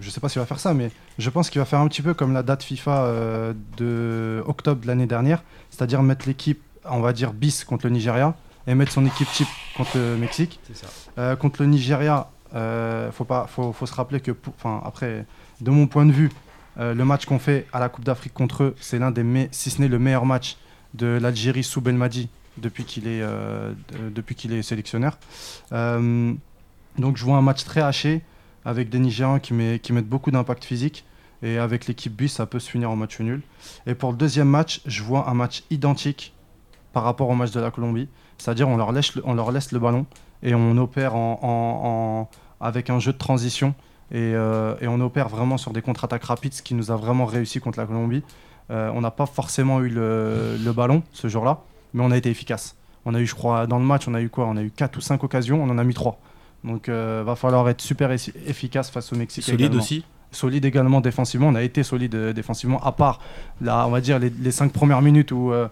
je sais pas s'il va faire ça, mais je pense qu'il va faire un petit peu comme la date FIFA euh, de octobre de l'année dernière, c'est-à-dire mettre l'équipe, on va dire bis contre le Nigeria et mettre son équipe type contre le Mexique. C'est ça. Euh, contre le Nigeria, euh, faut pas, faut, faut se rappeler que, enfin après, de mon point de vue, euh, le match qu'on fait à la Coupe d'Afrique contre eux, c'est l'un des, me- si ce n'est le meilleur match de l'Algérie sous Belmadi depuis qu'il est, de- depuis qu'il est sélectionneur. Donc je vois un match très haché avec des Nigérians qui, met- qui mettent beaucoup d'impact physique. Et avec l'équipe B, ça peut se finir en match nul. Et pour le deuxième match, je vois un match identique par rapport au match de la Colombie. C'est-à-dire on leur laisse le, ballon et on opère avec un jeu de transition. Et, euh, et on opère vraiment sur des contre-attaques rapides, ce qui nous a vraiment réussi contre la Colombie. Euh, on n'a pas forcément eu le, le ballon ce jour-là, mais on a été efficace. On a eu, je crois, dans le match, on a eu quoi? On a eu 4 ou 5 occasions, on en a mis 3. Donc euh, va falloir être super effi- efficace face au Mexique. Solide également. aussi. Solide également défensivement. On a été solide euh, défensivement, à part, là, on va dire, les, les 5 premières minutes où, euh,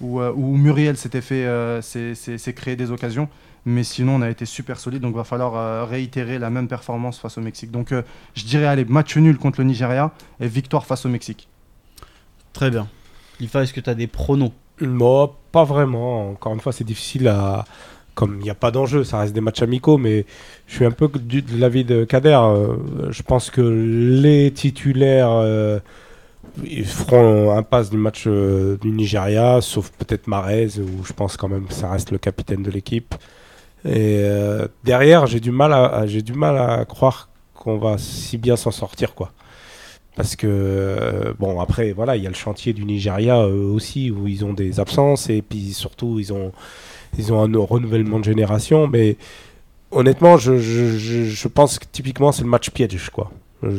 où, euh, où Muriel s'était fait, euh, s'est- créé des occasions. Mais sinon, on a été super solide. Donc va falloir euh, réitérer la même performance face au Mexique. Donc euh, je dirais, allez, match nul contre le Nigeria et victoire face au Mexique. Très bien. Lifa, est-ce que tu as des pronos? Non, pas vraiment. Encore une fois, c'est difficile à. Comme il n'y a pas d'enjeu, ça reste des matchs amicaux, mais je suis un peu de l'avis de Kader. Euh, Je pense que les titulaires euh, ils feront un pass du match euh, du Nigeria, sauf peut-être Marez, où je pense quand même que ça reste le capitaine de l'équipe. Et derrière, j'ai du mal à, à- j'ai du mal à croire qu'on va si bien s'en sortir, quoi. Parce que, bon, après, voilà, il y a le chantier du Nigeria aussi, où ils ont des absences, et puis surtout, ils ont, ils ont un renouvellement de génération. Mais honnêtement, je, pense que typiquement, c'est le match piège, quoi.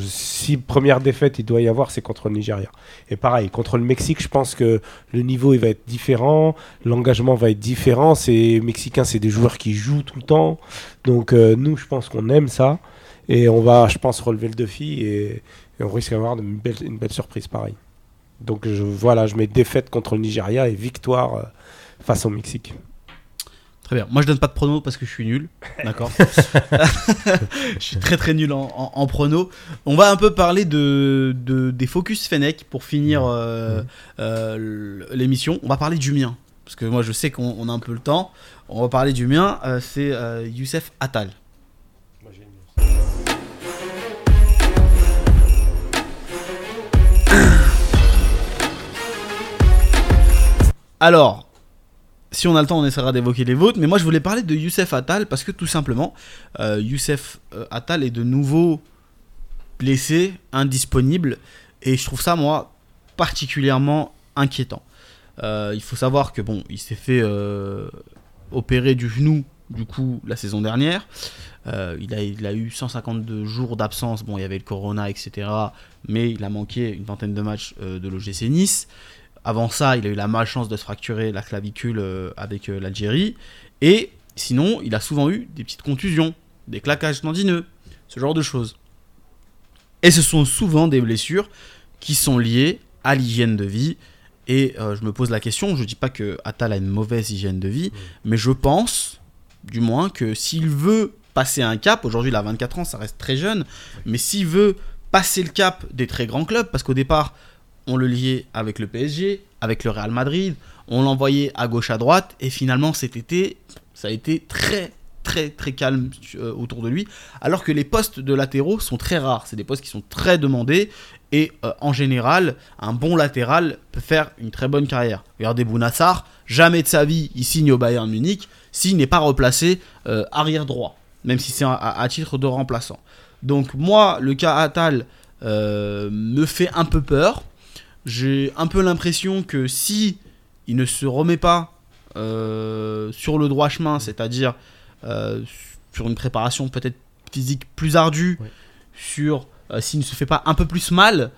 Si première défaite il doit y avoir, c'est contre le Nigeria. Et pareil, contre le Mexique, je pense que le niveau il va être différent, l'engagement va être différent. Ces Mexicains, c'est des joueurs qui jouent tout le temps. Donc euh, nous, je pense qu'on aime ça. Et on va, je pense, relever le défi et, on risque d'avoir une belle, une belle surprise pareil. Donc je, voilà, je mets défaite contre le Nigeria et victoire euh, face au Mexique. Très bien. Moi, je donne pas de pronos parce que je suis nul. D'accord. je suis très très nul en, en, en pronos. On va un peu parler de, de- des focus Fennec pour finir euh, euh, l'émission. On va parler du mien. Parce que moi, je sais qu'on on a un peu le temps. On va parler du mien. euh, c'est Youssef Attal. Alors, si on a le temps, on essaiera d'évoquer les vôtres. Mais moi, je voulais parler de Youssef Attal parce que tout simplement, euh, Youssef euh, Attal est de nouveau blessé, indisponible. Et je trouve ça, moi, particulièrement inquiétant. Euh, il faut savoir que, bon, il s'est fait opérer du genou, du coup, la saison dernière. Il, a, eu 152 jours d'absence. Bon, il y avait le corona, etc. Mais il a manqué une vingtaine de matchs de l'OGC Nice. Avant ça, il a eu la malchance de se fracturer la clavicule euh, avec euh, l'Algérie. Et sinon, il a souvent eu des petites contusions, des claquages tendineux, ce genre de choses. Et ce sont souvent des blessures qui sont liées à l'hygiène de vie. Et euh, je me pose la question, je dis pas que Attal a une mauvaise hygiène de vie, mais je pense, du moins, que s'il veut passer un cap, aujourd'hui il a 24 ans, ça reste très jeune, mais s'il veut passer le cap des très grands clubs, parce qu'au départ, on le liait avec le PSG, avec le Real Madrid, on l'envoyait à gauche à droite, et finalement cet été, ça a été très très très calme euh, autour de lui, alors que les postes de latéraux sont très rares, c'est des postes qui sont très demandés, et euh, en général, un bon latéral peut faire une très bonne carrière. Regardez Bounassar, jamais de sa vie il signe au Bayern Munich s'il n'est pas replacé euh, arrière droit, même si c'est à, à titre de remplaçant. Donc moi, le cas Attal euh, me fait un peu peur. J'ai un peu l'impression que si il ne se remet pas euh, sur le droit chemin, c'est-à-dire euh, sur une préparation peut-être physique plus ardue, sur euh, s'il ne se fait pas un peu plus mal,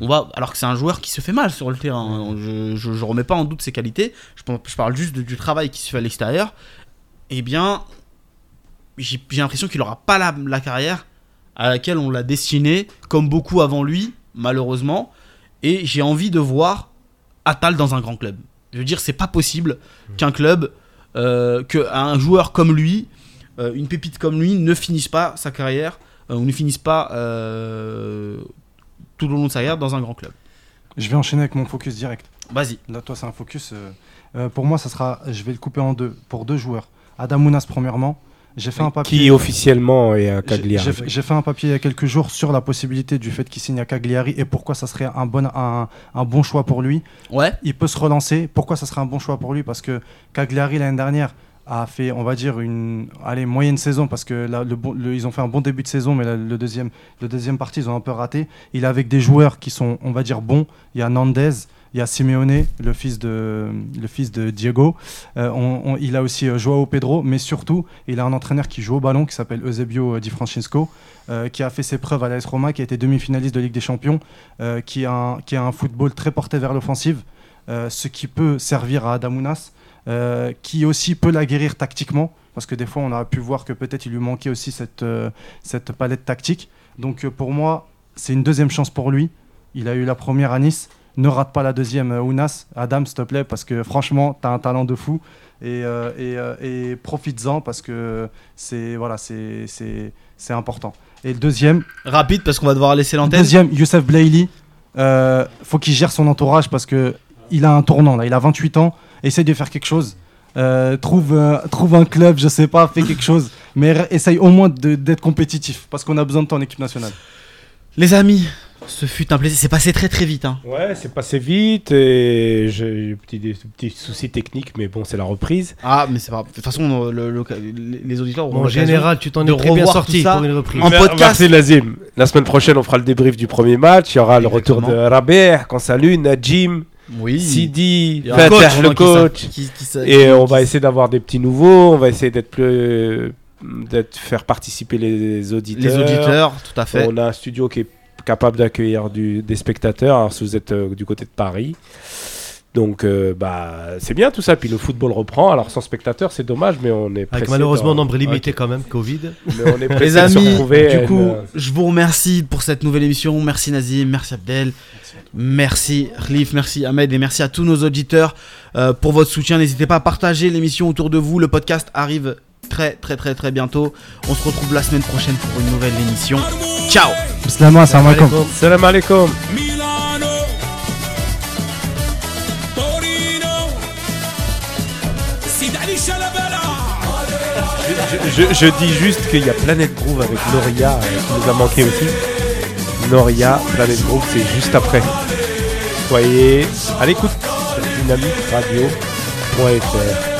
on va, alors que c'est un joueur qui se fait mal sur le terrain. Je, je, je remets pas en doute ses qualités. Je, parle juste de- du travail qui se fait à l'extérieur. Eh bien, j'ai l'impression qu'il aura pas la, la carrière à laquelle on l'a destiné, comme beaucoup avant lui, malheureusement. Et j'ai envie de voir Attal dans un grand club. Je veux dire, c'est pas possible qu'un club, euh, qu'un joueur comme lui, euh, une pépite comme lui, ne finisse pas sa carrière, euh, ou ne finisse pas tout au long de sa carrière dans un grand club. Je vais enchaîner avec mon focus direct. Vas-y. Là, toi, c'est un focus. pour moi, ça sera. Je vais le couper en deux pour deux joueurs. Adamounas, premièrement. J'ai fait un papier. Qui officiellement est à Cagliari. J'ai j'ai fait un papier il y a quelques jours sur la possibilité du fait qu'il signe à Cagliari et pourquoi ça serait un bon, un, un bon choix pour lui. Ouais. Il peut se relancer. Pourquoi ça serait un bon choix pour lui? Parce que Cagliari l'année dernière a fait, on va dire, une allez, moyenne saison parce que là, le bon- le- ils ont fait un bon début de saison, mais là, le deuxième, le deuxième partie, ils ont un peu raté. Il est avec des joueurs qui sont, on va dire, bons. Il y a Nandez, il y a Simeone, le fils de, le fils de Diego. Euh, il a aussi euh, Joao Pedro, mais surtout, il a un entraîneur qui joue au ballon qui s'appelle Eusebio euh, Di Francesco, qui a fait ses preuves à l'AS Roma, qui a été demi-finaliste de Ligue des Champions, qui, a un, qui a un football très porté vers l'offensive, ce qui peut servir à Adamounas, qui aussi peut la guérir tactiquement, parce que des fois on a pu voir que peut-être il lui manquait aussi cette, cette palette tactique. Donc pour moi, c'est une deuxième chance pour lui. Il a eu la première à Nice. Ne rate pas la deuxième, euh, Ounas. Adam, s'il te plaît, parce que franchement, tu as un talent de fou. Et, euh, et, euh, et profites-en parce que c'est voilà, c'est- c'est c'est important. Et le deuxième, Rapide parce qu'on va devoir laisser l'antenne. Deuxième, Youssef Blaili. Euh, faut qu'il gère son entourage parce que il a un tournant là. Il a 28 ans. Essaye de faire quelque chose. Euh, trouve, euh, trouve un club, je sais pas, fais quelque chose. Mais essaye au moins de- d'être compétitif parce qu'on a besoin de toi en équipe nationale. Les amis, ce fut un plaisir. C'est passé très très vite. Hein. Ouais, c'est passé vite et j'ai eu petit, des petits soucis techniques, mais bon, c'est la reprise. Ah, mais c'est pas. De toute façon, le- le- les auditeurs auront En général, tu t'en es très bien sorti pour une reprise. En Mer- podcast. Merci Lazim. La semaine prochaine, on fera le débrief du premier match. Il y aura le retour de. Rabeh, qu'on salue, Najim, Oui. Sidi, Fatah, coach, le qui coach. qui- qui sa- Et qui- on va sa- essayer d'avoir des petits nouveaux. On va essayer d'être plus. d'être faire participer les auditeurs. Les auditeurs, tout à fait. On a un studio qui est capable d'accueillir des spectateurs. Alors, si vous êtes euh, du côté de Paris. Donc, euh, bah, c'est bien tout ça. Puis le football reprend. Alors, sans spectateurs, c'est dommage, mais on est Avec malheureusement d'en- nombre limité Ok. quand même, Covid. Mais on est Les de se amis, du coup, euh, je vous remercie pour cette nouvelle émission. Merci Nazim, merci Abdel, merci Khalif, merci Ahmed et merci à tous nos auditeurs euh, pour votre soutien. N'hésitez pas à partager l'émission autour de vous. Le podcast arrive très très très très bientôt. On se retrouve la semaine prochaine pour une nouvelle émission. Ciao Salam alaikum. Salam alaikum. Milano, Torino, Sidani Shalabala. Je, je- je dis juste qu'il y a Planet Groove avec Noria euh, qui nous a manqué aussi. Noria, Planet Groove, c'est juste après. Soyez à l'écoute sur dynamique radio.fr.